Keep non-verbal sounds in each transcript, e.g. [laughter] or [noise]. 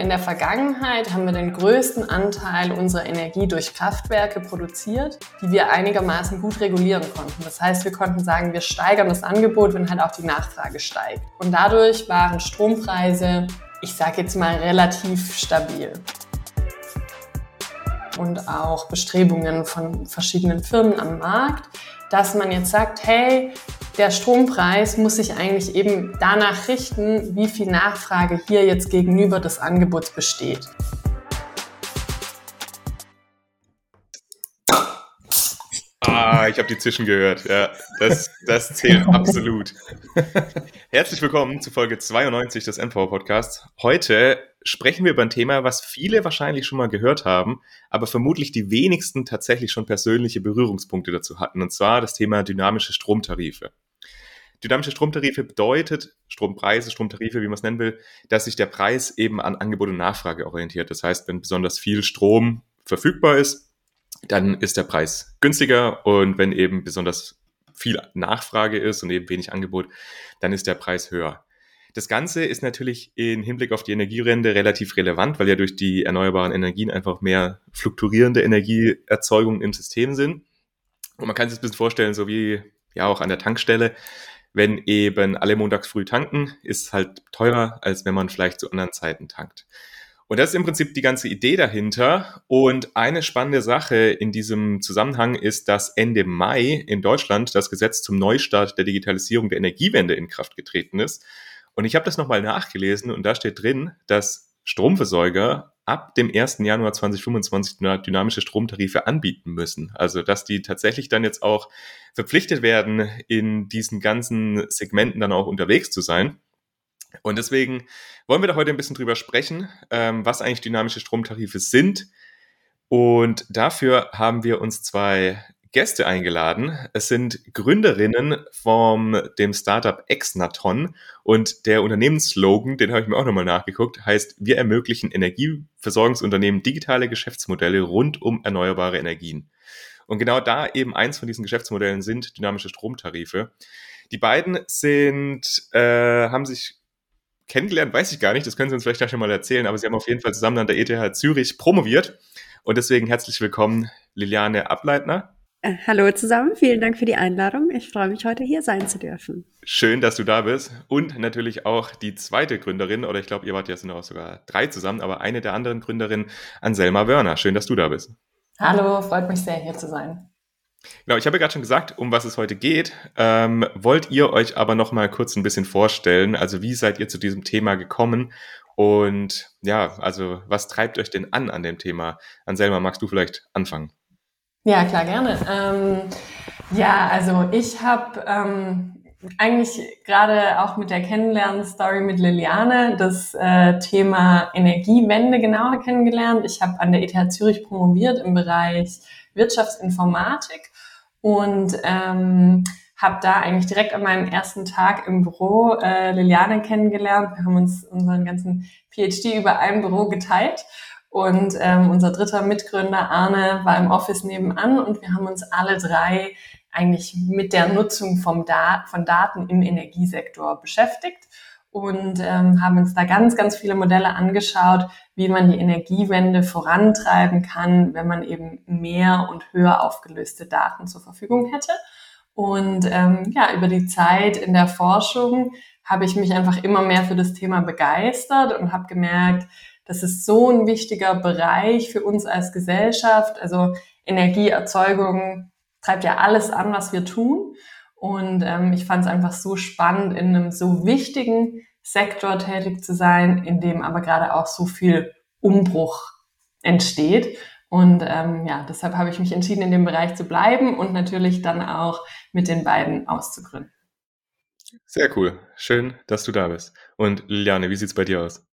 In der Vergangenheit haben wir den größten Anteil unserer Energie durch Kraftwerke produziert, die wir einigermaßen gut regulieren konnten. Das heißt, wir konnten sagen, wir steigern das Angebot, wenn halt auch die Nachfrage steigt. Und dadurch waren Strompreise, ich sage jetzt mal, relativ stabil. Und auch Bestrebungen von verschiedenen Firmen am Markt, dass man jetzt sagt, hey, der Strompreis muss sich eigentlich eben danach richten, wie viel Nachfrage hier jetzt gegenüber des Angebots besteht. Ich habe die Zischen gehört. Ja, das, das zählt absolut. [laughs] Herzlich willkommen zu Folge 92 des MV Podcasts. Heute sprechen wir über ein Thema, was viele wahrscheinlich schon mal gehört haben, aber vermutlich die wenigsten tatsächlich schon persönliche Berührungspunkte dazu hatten, und zwar das Thema dynamische Stromtarife. Dynamische Stromtarife bedeutet, Strompreise, Stromtarife, wie man es nennen will, dass sich der Preis eben an Angebot und Nachfrage orientiert. Das heißt, wenn besonders viel Strom verfügbar ist, dann ist der Preis günstiger und wenn eben besonders viel Nachfrage ist und eben wenig Angebot, dann ist der Preis höher. Das Ganze ist natürlich im Hinblick auf die Energiewende relativ relevant, weil ja durch die erneuerbaren Energien einfach mehr fluktuierende Energieerzeugungen im System sind. Und man kann sich das ein bisschen vorstellen, so wie ja auch an der Tankstelle. Wenn eben alle montags früh tanken, ist halt teurer, als wenn man vielleicht zu anderen Zeiten tankt. Und das ist im Prinzip die ganze Idee dahinter. Und eine spannende Sache in diesem Zusammenhang ist, dass Ende Mai in Deutschland das Gesetz zum Neustart der Digitalisierung der Energiewende in Kraft getreten ist. Und ich habe das nochmal nachgelesen und da steht drin, dass Stromversorger ab dem 1. Januar 2025 dynamische Stromtarife anbieten müssen. Also dass die tatsächlich dann jetzt auch verpflichtet werden, in diesen ganzen Segmenten dann auch unterwegs zu sein. Und deswegen wollen wir da heute ein bisschen drüber sprechen, ähm, was eigentlich dynamische Stromtarife sind. Und dafür haben wir uns zwei Gäste eingeladen. Es sind Gründerinnen vom dem Startup Exnaton und der Unternehmensslogan, den habe ich mir auch nochmal nachgeguckt, heißt, wir ermöglichen Energieversorgungsunternehmen digitale Geschäftsmodelle rund um erneuerbare Energien. Und genau da eben eins von diesen Geschäftsmodellen sind dynamische Stromtarife. Die beiden sind, äh, haben sich kennengelernt, weiß ich gar nicht, das können Sie uns vielleicht schon mal erzählen, aber Sie haben auf jeden Fall zusammen an der ETH Zürich promoviert. Und deswegen herzlich willkommen, Liliane Ableitner. Äh, hallo zusammen, vielen Dank für die Einladung. Ich freue mich, heute hier sein zu dürfen. Schön, dass du da bist. Und natürlich auch die zweite Gründerin, oder ich glaube, ihr wart ja sind auch sogar drei zusammen, aber eine der anderen Gründerinnen, Anselma Wörner. Schön, dass du da bist. Hallo, freut mich sehr, hier zu sein. Genau, ich habe ja gerade schon gesagt, um was es heute geht. Ähm, wollt ihr euch aber noch mal kurz ein bisschen vorstellen? Also wie seid ihr zu diesem Thema gekommen? Und ja, also was treibt euch denn an an dem Thema? Anselma, magst du vielleicht anfangen? Ja, klar, gerne. Ähm, ja, also ich habe ähm, eigentlich gerade auch mit der Kennenlernen-Story mit Liliane das äh, Thema Energiewende genauer kennengelernt. Ich habe an der ETH Zürich promoviert im Bereich Wirtschaftsinformatik und ähm, habe da eigentlich direkt an meinem ersten Tag im Büro äh, Liliane kennengelernt. Wir haben uns unseren ganzen PhD über ein Büro geteilt. Und ähm, unser dritter Mitgründer Arne war im Office nebenan. Und wir haben uns alle drei eigentlich mit der Nutzung vom Dat von Daten im Energiesektor beschäftigt und ähm, haben uns da ganz, ganz viele Modelle angeschaut, wie man die Energiewende vorantreiben kann, wenn man eben mehr und höher aufgelöste Daten zur Verfügung hätte. Und ähm, ja, über die Zeit in der Forschung habe ich mich einfach immer mehr für das Thema begeistert und habe gemerkt, das ist so ein wichtiger Bereich für uns als Gesellschaft. Also Energieerzeugung treibt ja alles an, was wir tun. Und ähm, ich fand es einfach so spannend, in einem so wichtigen Sektor tätig zu sein, in dem aber gerade auch so viel Umbruch entsteht. Und ähm, ja, deshalb habe ich mich entschieden, in dem Bereich zu bleiben und natürlich dann auch mit den beiden auszugründen. Sehr cool. Schön, dass du da bist. Und Liliane, wie sieht's bei dir aus?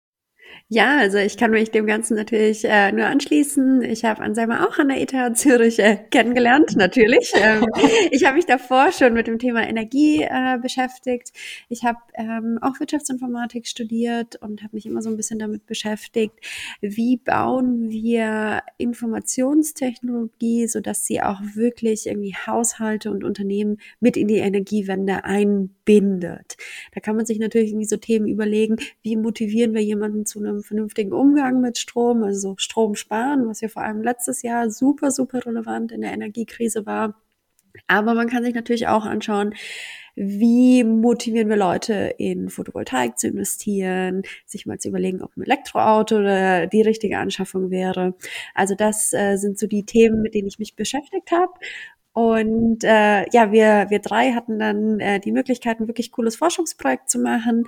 Ja, also ich kann mich dem Ganzen natürlich äh, nur anschließen. Ich habe Anselma auch an der ETH Zürich äh, kennengelernt, natürlich. [laughs] Ähm, ich habe mich davor schon mit dem Thema Energie äh, beschäftigt. Ich habe ähm, auch Wirtschaftsinformatik studiert und habe mich immer so ein bisschen damit beschäftigt, wie bauen wir Informationstechnologie, sodass sie auch wirklich irgendwie Haushalte und Unternehmen mit in die Energiewende einbindet. Da kann man sich natürlich irgendwie so Themen überlegen, wie motivieren wir jemanden zu einem vernünftigen Umgang mit Strom, also Strom sparen, was ja vor allem letztes Jahr super, super relevant in der Energiekrise war. Aber man kann sich natürlich auch anschauen, wie motivieren wir Leute in Photovoltaik zu investieren, sich mal zu überlegen, ob ein Elektroauto die richtige Anschaffung wäre. Also das äh, sind so die Themen, mit denen ich mich beschäftigt habe. Und äh, ja, wir, wir drei hatten dann äh, die Möglichkeit, ein wirklich cooles Forschungsprojekt zu machen.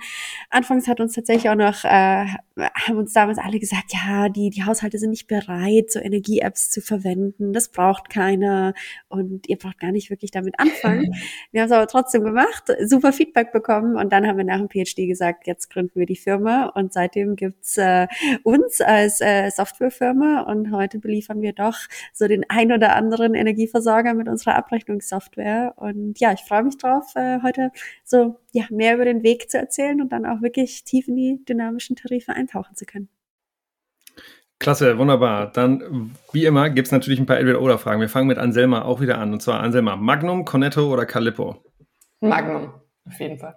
Anfangs hat uns tatsächlich auch noch, äh, haben uns damals alle gesagt, ja, die, die Haushalte sind nicht bereit, so Energie-Apps zu verwenden. Das braucht keiner und ihr braucht gar nicht wirklich damit anfangen. [laughs] Wir haben es aber trotzdem gemacht, super Feedback bekommen und dann haben wir nach dem PhD gesagt, jetzt gründen wir die Firma und seitdem gibt's äh, uns als äh, Softwarefirma und heute beliefern wir doch so den ein oder anderen Energieversorger mit unserer Abrechnungssoftware. Und ja, ich freue mich drauf, äh, heute so ja, mehr über den Weg zu erzählen und dann auch wirklich tief in die dynamischen Tarife eintauchen zu können. Klasse, wunderbar. Dann, wie immer, gibt es natürlich ein paar Entweder-Oder-Fragen. Wir fangen mit Anselma auch wieder an. Und zwar Anselma, Magnum, Cornetto oder Calippo? Magnum, auf jeden Fall.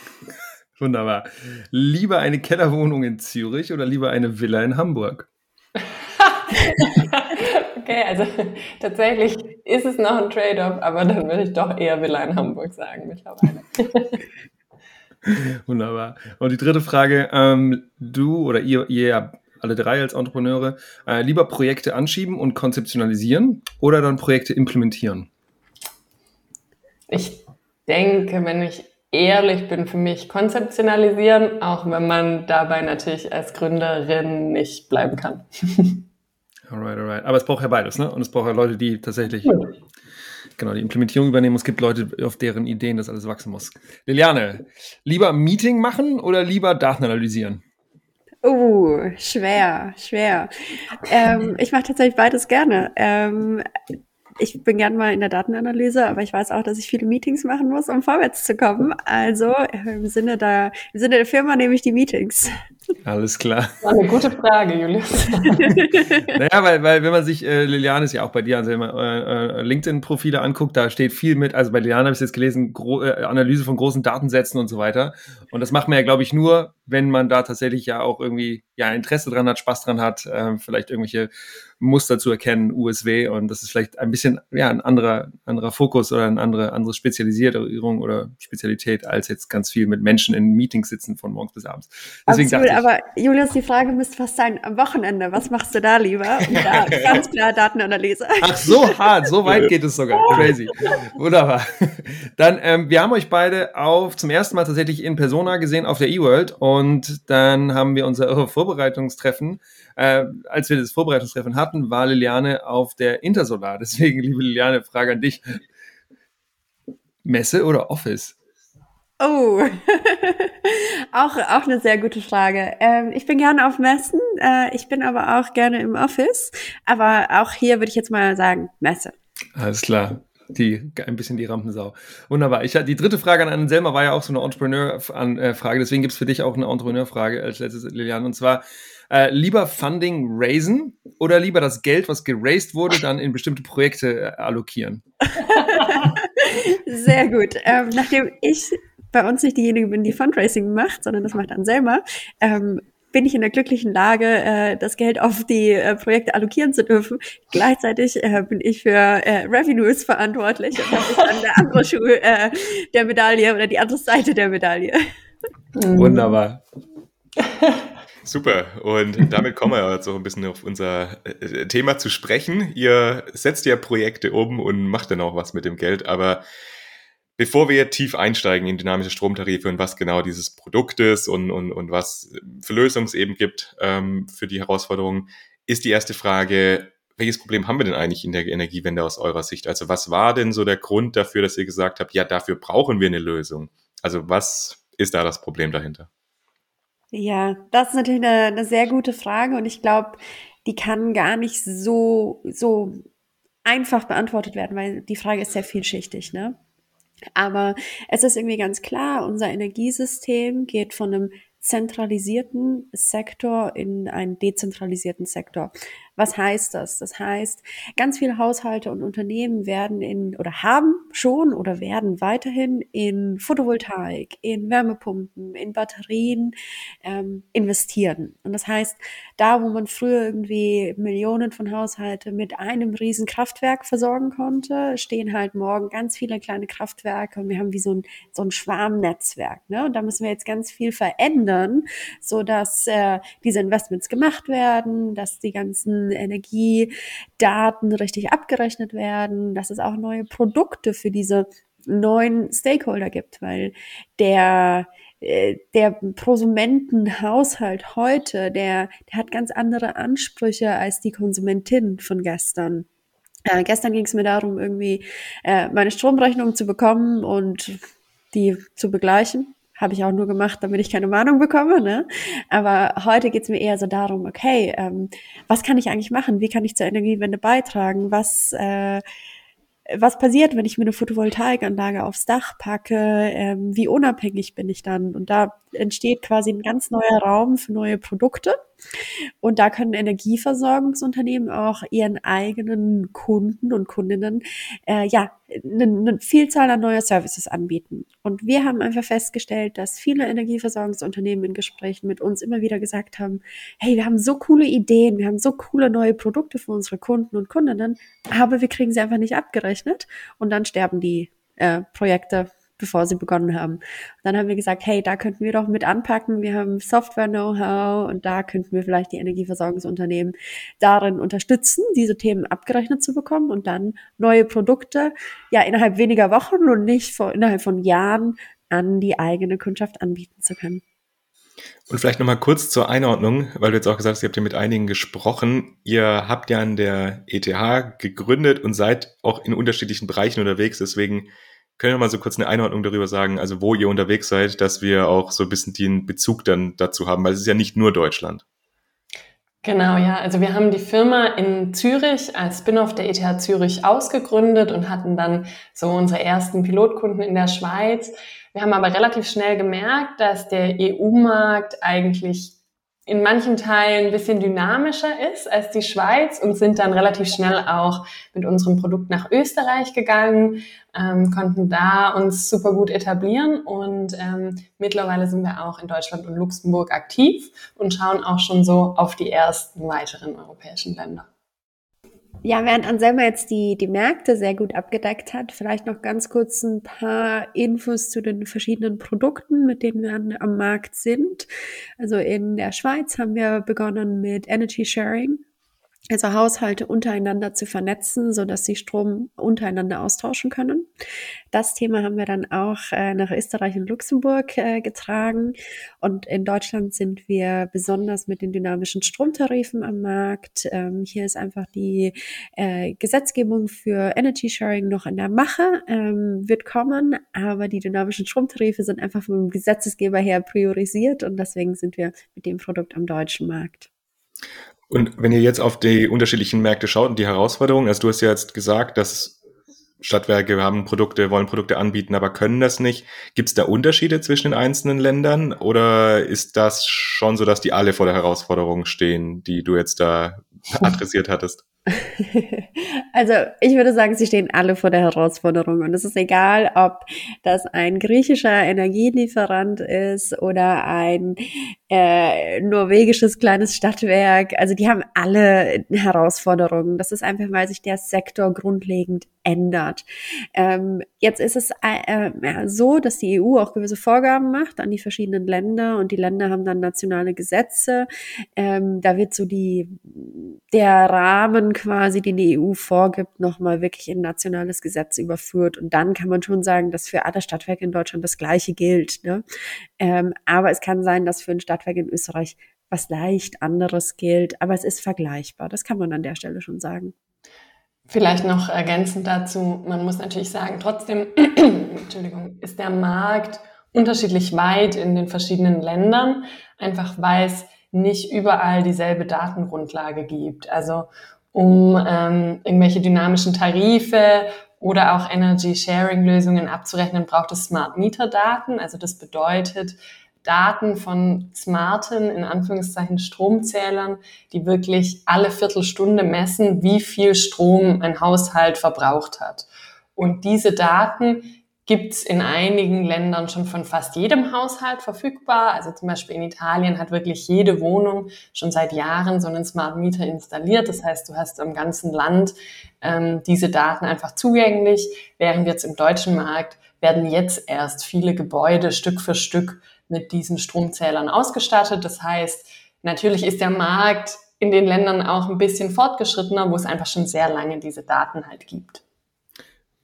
[laughs] Wunderbar. Lieber eine Kellerwohnung in Zürich oder lieber eine Villa in Hamburg? [laughs] okay, also [laughs] tatsächlich ist es noch ein Trade-off, aber dann würde ich doch eher Villa in Hamburg sagen mittlerweile. [laughs] Wunderbar. Und die dritte Frage, ähm, du oder ihr, ihr alle drei als Entrepreneure, äh, lieber Projekte anschieben und konzeptionalisieren oder dann Projekte implementieren? Ich denke, wenn ich ehrlich bin, für mich konzeptionalisieren, auch wenn man dabei natürlich als Gründerin nicht bleiben kann. [laughs] Alright, alright. Aber es braucht ja beides, ne? Und es braucht ja Leute, die tatsächlich ja. genau die Implementierung übernehmen. Es gibt Leute, auf deren Ideen das alles wachsen muss. Liliane, lieber Meeting machen oder lieber Daten analysieren? Uh, schwer, schwer. ähm, ich mache tatsächlich beides gerne. Ähm, ich bin gern mal in der Datenanalyse, aber ich weiß auch, dass ich viele Meetings machen muss, um vorwärts zu kommen. Also im Sinne der, im Sinne der Firma nehme ich die Meetings. Alles klar. Das war eine gute Frage, Julius. [laughs] naja, weil, weil wenn man sich, äh, Liliane ist ja auch bei dir, also wenn man äh, äh, LinkedIn-Profile anguckt, da steht viel mit, also bei Liliane habe ich jetzt gelesen, Gro äh, Analyse von großen Datensätzen und so weiter. Und das macht man ja, glaube ich, nur, wenn man da tatsächlich ja auch irgendwie ja Interesse dran hat, Spaß dran hat, äh, vielleicht irgendwelche Muster zu erkennen, USW. Und das ist vielleicht ein bisschen ja ein anderer, anderer Fokus oder eine andere, andere Spezialisierung oder Spezialität, als jetzt ganz viel mit Menschen in Meetings sitzen von morgens bis abends. Deswegen Absolut, ich, aber Julius, die Frage müsste fast sein, am Wochenende, was machst du da lieber? [laughs] Und da ganz klar Datenanalyse. Ach, so hart, so weit geht es sogar. Crazy. Wunderbar. Dann, ähm, wir haben euch beide auf zum ersten Mal tatsächlich in Persona gesehen auf der eWorld und dann haben wir unser Vorbereitungstreffen äh, als wir das Vorbereitungstreffen hatten, war Liliane auf der Intersolar. [laughs] Deswegen, liebe Liliane, Frage an dich. Messe oder Office? Oh, [laughs] auch, auch eine sehr gute Frage. Ähm, ich bin gerne auf Messen, äh, ich bin aber auch gerne im Office. Aber auch hier würde ich jetzt mal sagen, Messe. Alles klar. Die, ein bisschen die Rampensau. Wunderbar. Ich, die dritte Frage an Anselma war ja auch so eine Entrepreneur-Frage. Deswegen gibt es für dich auch eine Entrepreneur-Frage als letztes, Liliane. Und zwar, äh, lieber Funding raisen oder lieber das Geld, was geraced wurde, dann in bestimmte Projekte äh, allokieren? [laughs] Sehr gut. Ähm, nachdem ich bei uns nicht diejenige bin, die Fundraising macht, sondern das macht Anselma, ähm, bin ich in der glücklichen Lage, äh, das Geld auf die äh, Projekte allokieren zu dürfen. Gleichzeitig äh, bin ich für äh, Revenues verantwortlich und das ist dann der andere Schuh äh, der Medaille oder die andere Seite der Medaille. Wunderbar. [laughs] Super. Und damit kommen wir jetzt auch ein bisschen auf unser äh, Thema zu sprechen. Ihr setzt ja Projekte um und macht dann auch was mit dem Geld. Aber bevor wir tief einsteigen in dynamische Stromtarife und was genau dieses Produkt ist und, und, und was für Lösungen es eben gibt ähm, für die Herausforderungen, ist die erste Frage, welches Problem haben wir denn eigentlich in der Energiewende aus eurer Sicht? Also was war denn so der Grund dafür, dass ihr gesagt habt, ja, dafür brauchen wir eine Lösung? Also was ist da das Problem dahinter? Ja, das ist natürlich eine, eine sehr gute Frage und ich glaube, die kann gar nicht so, so einfach beantwortet werden, weil die Frage ist sehr vielschichtig, ne? Aber es ist irgendwie ganz klar, unser Energiesystem geht von einem zentralisierten Sektor in einen dezentralisierten Sektor. Was heißt das? Das heißt, ganz viele Haushalte und Unternehmen werden in oder haben schon oder werden weiterhin in Photovoltaik, in Wärmepumpen, in Batterien ähm, investieren. Und das heißt, da, wo man früher irgendwie Millionen von Haushalten mit einem riesen Kraftwerk versorgen konnte, stehen halt morgen ganz viele kleine Kraftwerke und wir haben wie so ein, so ein Schwarmnetzwerk. Ne? Und da müssen wir jetzt ganz viel verändern, so dass äh, diese Investments gemacht werden, dass die ganzen Energiedaten richtig abgerechnet werden, dass es auch neue Produkte für diese neuen Stakeholder gibt, weil der äh, der Prosumentenhaushalt heute, der, der hat ganz andere Ansprüche als die Konsumentin von gestern. Äh, gestern ging es mir darum, irgendwie äh, meine Stromrechnung zu bekommen und die zu begleichen. Habe ich auch nur gemacht, damit ich keine Mahnung bekomme. Ne? Aber heute geht es mir eher so darum, okay, ähm, was kann ich eigentlich machen? Wie kann ich zur Energiewende beitragen? Was, äh, was passiert, wenn ich mir eine Photovoltaikanlage aufs Dach packe? Ähm, wie unabhängig bin ich dann? Und da entsteht quasi ein ganz neuer Raum für neue Produkte. Und da können Energieversorgungsunternehmen auch ihren eigenen Kunden und Kundinnen äh, ja eine, eine Vielzahl an neuer Services anbieten. Und wir haben einfach festgestellt, dass viele Energieversorgungsunternehmen in Gesprächen mit uns immer wieder gesagt haben, hey, wir haben so coole Ideen, wir haben so coole neue Produkte für unsere Kunden und Kundinnen, aber wir kriegen sie einfach nicht abgerechnet und dann sterben die äh, Projekte bevor sie begonnen haben. Und dann haben wir gesagt, hey, da könnten wir doch mit anpacken. Wir haben Software-Know-how und da könnten wir vielleicht die Energieversorgungsunternehmen darin unterstützen, diese Themen abgerechnet zu bekommen und dann neue Produkte ja innerhalb weniger Wochen und nicht vor, innerhalb von Jahren an die eigene Kundschaft anbieten zu können. Und vielleicht nochmal kurz zur Einordnung, weil du jetzt auch gesagt hast, ihr habt ja mit einigen gesprochen. Ihr habt ja an der ETH gegründet und seid auch in unterschiedlichen Bereichen unterwegs. Deswegen können wir mal so kurz eine Einordnung darüber sagen, also wo ihr unterwegs seid, dass wir auch so ein bisschen den Bezug dann dazu haben, weil es ist ja nicht nur Deutschland. Genau, ja. Also wir haben die Firma in Zürich als Spin-off der ETH Zürich ausgegründet und hatten dann so unsere ersten Pilotkunden in der Schweiz. Wir haben aber relativ schnell gemerkt, dass der EU-Markt eigentlich in manchen Teilen ein bisschen dynamischer ist als die Schweiz und sind dann relativ schnell auch mit unserem Produkt nach Österreich gegangen, ähm, konnten da uns super gut etablieren und ähm, mittlerweile sind wir auch in Deutschland und Luxemburg aktiv und schauen auch schon so auf die ersten weiteren europäischen Länder. Ja, während Anselma jetzt die, die Märkte sehr gut abgedeckt hat, vielleicht noch ganz kurz ein paar Infos zu den verschiedenen Produkten, mit denen wir am Markt sind. Also in der Schweiz haben wir begonnen mit Energy Sharing also Haushalte untereinander zu vernetzen, so dass sie Strom untereinander austauschen können. Das Thema haben wir dann auch äh, nach Österreich und Luxemburg äh, getragen. Und in Deutschland sind wir besonders mit den dynamischen Stromtarifen am Markt. Ähm, hier ist einfach die äh, Gesetzgebung für Energy Sharing noch in der Mache, ähm, wird kommen, aber die dynamischen Stromtarife sind einfach vom Gesetzesgeber her priorisiert und deswegen sind wir mit dem Produkt am deutschen Markt. Und wenn ihr jetzt auf die unterschiedlichen Märkte schaut und die Herausforderungen, also du hast ja jetzt gesagt, dass Stadtwerke haben Produkte, wollen Produkte anbieten, aber können das nicht. Gibt es da Unterschiede zwischen den einzelnen Ländern oder ist das schon so, dass die alle vor der Herausforderung stehen, die du jetzt da [laughs] adressiert hattest? [laughs] Also ich würde sagen, sie stehen alle vor der Herausforderung und es ist egal, ob das ein griechischer Energielieferant ist oder ein äh, norwegisches kleines Stadtwerk. Also die haben alle Herausforderungen. Das ist einfach, weil sich der Sektor grundlegend ändert. Ähm, jetzt ist es äh, äh, so, dass die EU auch gewisse Vorgaben macht an die verschiedenen Länder und die Länder haben dann nationale Gesetze. Ähm, da wird so die der Rahmen quasi, den die EU vorgibt, nochmal wirklich in nationales Gesetz überführt. Und dann kann man schon sagen, dass für alle Stadtwerke in Deutschland das Gleiche gilt. Ne? Ähm, aber es kann sein, dass für ein Stadtwerk in Österreich was leicht anderes gilt. Aber es ist vergleichbar. Das kann man an der Stelle schon sagen. Vielleicht noch ergänzend dazu, man muss natürlich sagen, trotzdem, [clears throat] Entschuldigung, ist der Markt unterschiedlich weit in den verschiedenen Ländern, einfach weil es nicht überall dieselbe Datengrundlage gibt. Also um ähm, irgendwelche dynamischen Tarife oder auch Energy Sharing Lösungen abzurechnen, braucht es Smart Meter Daten. Also das bedeutet, Daten von smarten, in Anführungszeichen, Stromzählern, die wirklich alle Viertelstunde messen, wie viel Strom ein Haushalt verbraucht hat. Und diese Daten gibt's in einigen Ländern schon von fast jedem Haushalt verfügbar. Also zum Beispiel in Italien hat wirklich jede Wohnung schon seit Jahren so einen Smart Meter installiert. Das heißt, du hast im ganzen Land ähm, diese Daten einfach zugänglich, während jetzt im deutschen Markt werden jetzt erst viele Gebäude Stück für Stück mit diesen Stromzählern ausgestattet. Das heißt, natürlich ist der Markt in den Ländern auch ein bisschen fortgeschrittener, wo es einfach schon sehr lange diese Daten halt gibt.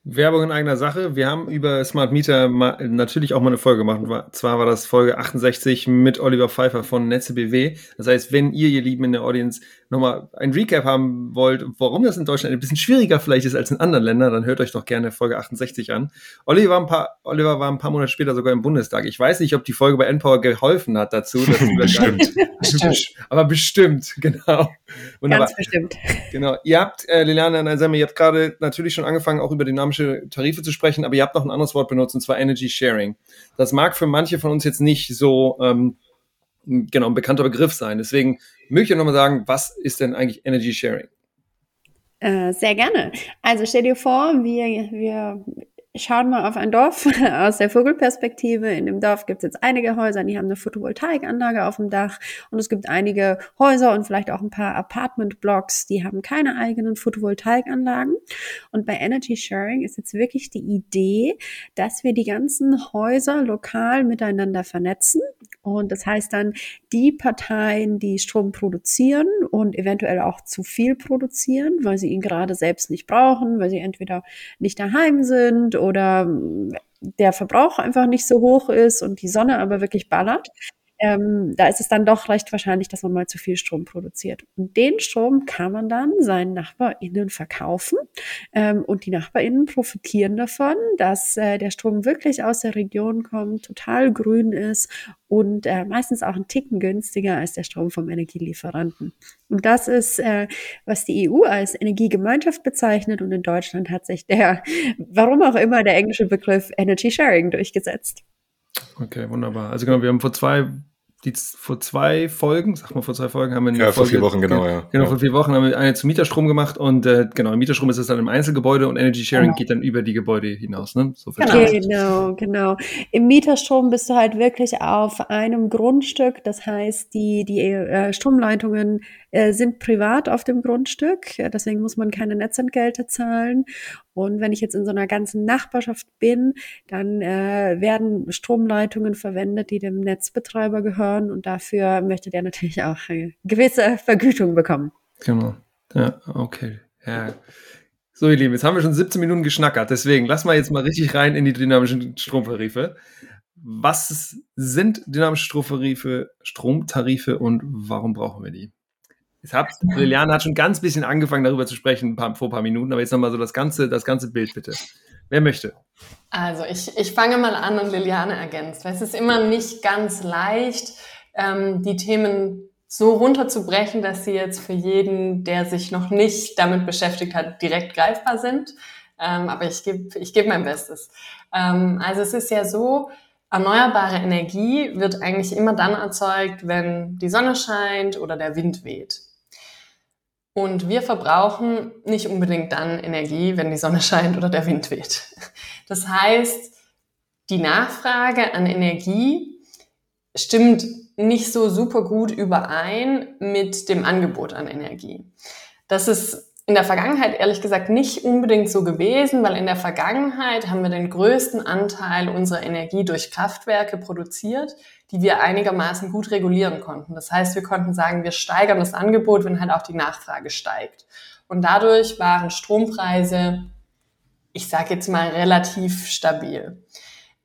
Werbung in eigener Sache. Wir haben über Smart Meter natürlich auch mal eine Folge gemacht. Und zwar war das Folge 68 mit Oliver Pfeiffer von Netze BW. Das heißt, wenn ihr, ihr Lieben in der Audience, nochmal ein Recap haben wollt, warum das in Deutschland ein bisschen schwieriger vielleicht ist als in anderen Ländern, dann hört euch doch gerne Folge 68 an. Oliver war ein paar, Oliver war ein paar Monate später sogar im Bundestag. Ich weiß nicht, ob die Folge bei Npower geholfen hat dazu. Dass [laughs] bestimmt. bestimmt. [laughs] Aber bestimmt, genau. Wunderbar. Ganz bestimmt. [laughs] Genau. Ihr habt, äh, Liliane und Alsame, ihr habt gerade natürlich schon angefangen, auch über dynamische Tarife zu sprechen, aber ihr habt noch ein anderes Wort benutzt, und zwar Energy Sharing. Das mag für manche von uns jetzt nicht so ähm, genau ein bekannter Begriff sein. Deswegen möchte ich nochmal sagen, was ist denn eigentlich Energy Sharing? Äh, sehr gerne. Also stell dir vor, wir, wir schauen mal auf ein Dorf [laughs] aus der Vogelperspektive. In dem Dorf gibt es jetzt einige Häuser, die haben eine Photovoltaikanlage auf dem Dach und es gibt einige Häuser und vielleicht auch ein paar Apartment-Blocks, die haben keine eigenen Photovoltaikanlagen. Und bei Energy Sharing ist jetzt wirklich die Idee, dass wir die ganzen Häuser lokal miteinander vernetzen. Und das heißt dann, die Parteien, die Strom produzieren und eventuell auch zu viel produzieren, weil sie ihn gerade selbst nicht brauchen, weil sie entweder nicht daheim sind oder der Verbrauch einfach nicht so hoch ist und die Sonne aber wirklich ballert, ähm, da ist es dann doch recht wahrscheinlich, dass man mal zu viel Strom produziert. Und den Strom kann man dann seinen NachbarInnen verkaufen ähm, und die NachbarInnen profitieren davon, dass äh, der Strom wirklich aus der Region kommt, total grün ist und äh, meistens auch ein Ticken günstiger als der Strom vom Energielieferanten. Und das ist, äh, was die EU als Energiegemeinschaft bezeichnet und in Deutschland hat sich der, warum auch immer, der englische Begriff Energy Sharing durchgesetzt. Okay, wunderbar. Also genau, wir haben vor zwei die vor zwei Folgen, sag mal vor zwei Folgen haben wir eine ja, Folge, vor vier Wochen, genau, ja. Genau, ja. vor vier Wochen haben wir eine zu Mieterstrom gemacht und äh, genau, im Mieterstrom ist es dann im Einzelgebäude und Energy Sharing genau. geht dann über die Gebäude hinaus, ne? So genau. genau, genau. Im Mieterstrom bist du halt wirklich auf einem Grundstück, das heißt, die, die äh, Stromleitungen äh, sind privat auf dem Grundstück, deswegen muss man keine Netzentgelte zahlen und wenn ich jetzt in so einer ganzen Nachbarschaft bin, dann äh, werden Stromleitungen verwendet, die dem Netzbetreiber gehören und dafür möchte der natürlich auch eine gewisse Vergütung bekommen. Genau. Ja, okay. Ja. So, ihr Lieben, jetzt haben wir schon 17 Minuten geschnackert, deswegen lass mal jetzt mal richtig rein in die dynamischen Stromtarife. Was sind dynamische Stromtarife, Stromtarife und warum brauchen wir die? Jetzt hat, Liliane hat schon ganz bisschen angefangen, darüber zu sprechen, ein paar, vor ein paar Minuten, aber jetzt nochmal so das ganze, das ganze Bild bitte. Wer möchte? Also ich, ich fange mal an und Liliane ergänzt, weil es ist immer nicht ganz leicht, ähm, die Themen so runterzubrechen, dass sie jetzt für jeden, der sich noch nicht damit beschäftigt hat, direkt greifbar sind. Ähm, aber ich gebe ich geb mein Bestes. Ähm, also es ist ja so, erneuerbare Energie wird eigentlich immer dann erzeugt, wenn die Sonne scheint oder der Wind weht. Und wir verbrauchen nicht unbedingt dann Energie, wenn die Sonne [laughs] scheint oder der Wind weht. Das heißt, die Nachfrage an Energie stimmt nicht so super gut überein mit dem Angebot an Energie. Das ist in der Vergangenheit ehrlich gesagt nicht unbedingt so gewesen, weil in der Vergangenheit haben wir den größten Anteil unserer Energie durch Kraftwerke produziert, die wir einigermaßen gut regulieren konnten. Das heißt, wir konnten sagen, wir steigern das Angebot, wenn halt auch die Nachfrage steigt. Und dadurch waren Strompreise, ich sage jetzt mal, relativ stabil.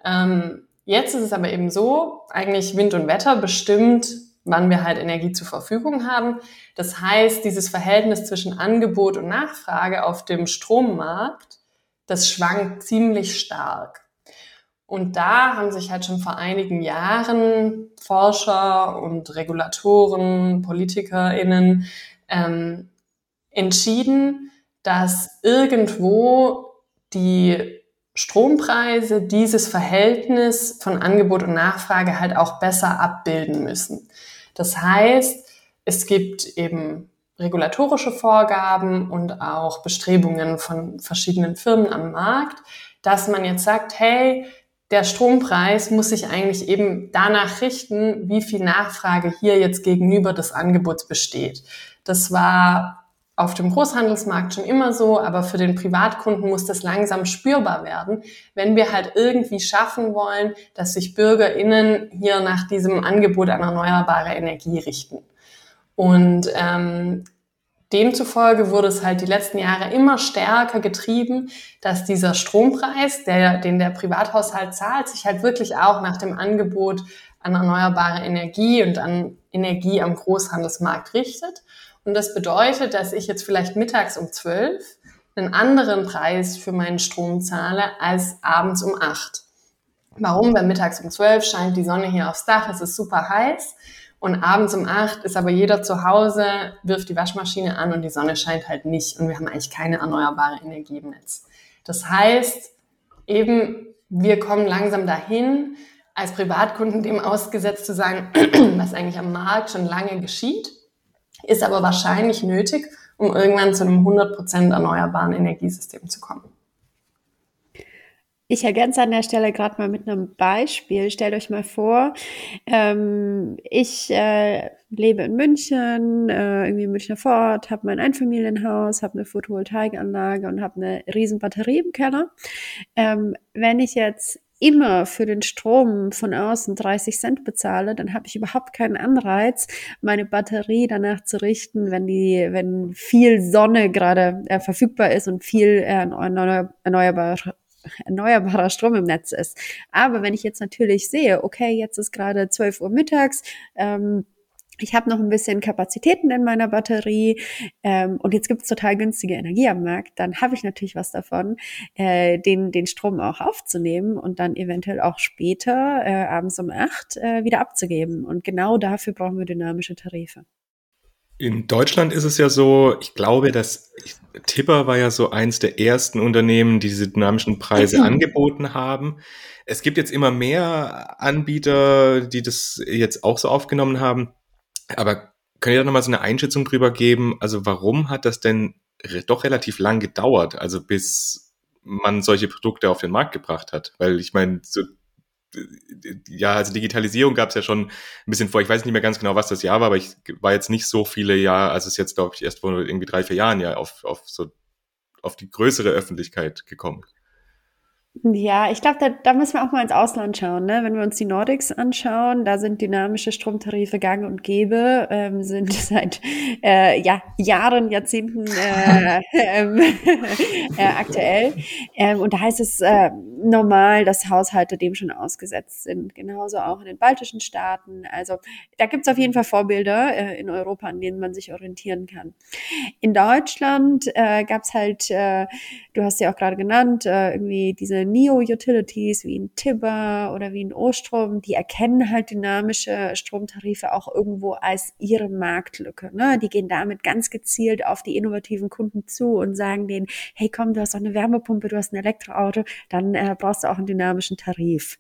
Ähm, jetzt ist es aber eben so, eigentlich Wind und Wetter bestimmt, wann wir halt Energie zur Verfügung haben. Das heißt, dieses Verhältnis zwischen Angebot und Nachfrage auf dem Strommarkt, das schwankt ziemlich stark. Und da haben sich halt schon vor einigen Jahren Forscher und Regulatoren, PolitikerInnen ähm, entschieden, dass irgendwo die Strompreise dieses Verhältnis von Angebot und Nachfrage halt auch besser abbilden müssen. Das heißt, es gibt eben regulatorische Vorgaben und auch Bestrebungen von verschiedenen Firmen am Markt, dass man jetzt sagt, hey, der Strompreis muss sich eigentlich eben danach richten, wie viel Nachfrage hier jetzt gegenüber des Angebots besteht. Das war auf dem Großhandelsmarkt schon immer so, aber für den Privatkunden muss das langsam spürbar werden, wenn wir halt irgendwie schaffen wollen, dass sich BürgerInnen hier nach diesem Angebot an erneuerbare Energie richten. Und ähm, demzufolge wurde es halt die letzten Jahre immer stärker getrieben, dass dieser Strompreis, der, den der Privathaushalt zahlt, sich halt wirklich auch nach dem Angebot an erneuerbare Energie und an Energie am Großhandelsmarkt richtet. Und das bedeutet, dass ich jetzt vielleicht mittags um zwölf einen anderen Preis für meinen Strom zahle als abends um acht. Warum? Weil mittags um zwölf scheint die Sonne hier aufs Dach, es ist super heiß und abends um acht ist aber jeder zu Hause, wirft die Waschmaschine an und die Sonne scheint halt nicht und wir haben eigentlich keine erneuerbare Energie im Netz. Das heißt, eben, wir kommen langsam dahin, als Privatkunden dem ausgesetzt zu sein, [clears throat] was eigentlich am Markt schon lange geschieht, ist aber wahrscheinlich nötig, um irgendwann zu einem 100% erneuerbaren Energiesystem zu kommen. Ich ergänze an der Stelle gerade mal mit einem Beispiel. Stellt euch mal vor, ähm, ich äh, lebe in München, äh, irgendwie in Münchner Fort, habe mein Einfamilienhaus, habe eine Photovoltaikanlage und habe eine riesen Batterie im Keller. Ähm, wenn ich jetzt immer für den Strom von außen 30 Cent bezahle, dann habe ich überhaupt keinen Anreiz, meine Batterie danach zu richten, wenn die, wenn viel Sonne gerade äh, verfügbar ist und viel äh, erneuerbar, erneuerbarer Strom im Netz ist. Aber wenn ich jetzt natürlich sehe, okay, jetzt ist gerade 12 Uhr mittags, ähm, ich habe noch ein bisschen Kapazitäten in meiner Batterie ähm, und jetzt gibt es total günstige Energie am Markt, dann habe ich natürlich was davon, äh, den, den Strom auch aufzunehmen und dann eventuell auch später, äh, abends um acht, äh, wieder abzugeben. Und genau dafür brauchen wir dynamische Tarife. In Deutschland ist es ja so, ich glaube, dass Tipper war ja so eins der ersten Unternehmen, die diese dynamischen Preise angeboten haben. Es gibt jetzt immer mehr Anbieter, die das jetzt auch so aufgenommen haben. Aber könnt ihr da nochmal so eine Einschätzung drüber geben? Also warum hat das denn doch relativ lang gedauert, also bis man solche Produkte auf den Markt gebracht hat? Weil ich meine, so ja, also Digitalisierung gab es ja schon ein bisschen vor. Ich weiß nicht mehr ganz genau, was das Jahr war, aber ich war jetzt nicht so viele Jahre, also es ist jetzt, glaube ich, erst vor irgendwie drei, vier Jahren ja auf, auf so auf die größere Öffentlichkeit gekommen. Ja, ich glaube, da, da müssen wir auch mal ins Ausland schauen. Ne? Wenn wir uns die Nordics anschauen, da sind dynamische Stromtarife gang und gäbe, ähm, sind [laughs] seit äh, ja, Jahren, Jahrzehnten äh, [laughs] ähm, [laughs] äh, aktuell. Ähm, und da heißt es äh, normal, dass Haushalte dem schon ausgesetzt sind. Genauso auch in den baltischen Staaten. Also da gibt's auf jeden Fall Vorbilder äh, in Europa, an denen man sich orientieren kann. In Deutschland äh, gab's halt, äh, du hast ja auch gerade genannt, äh, irgendwie diese Neo-Utilities wie ein Tibber oder wie ein Ostrom, die erkennen halt dynamische Stromtarife auch irgendwo als ihre Marktlücke. Ne? Die gehen damit ganz gezielt auf die innovativen Kunden zu und sagen denen, hey komm, du hast doch eine Wärmepumpe, du hast ein Elektroauto, dann äh, brauchst du auch einen dynamischen Tarif.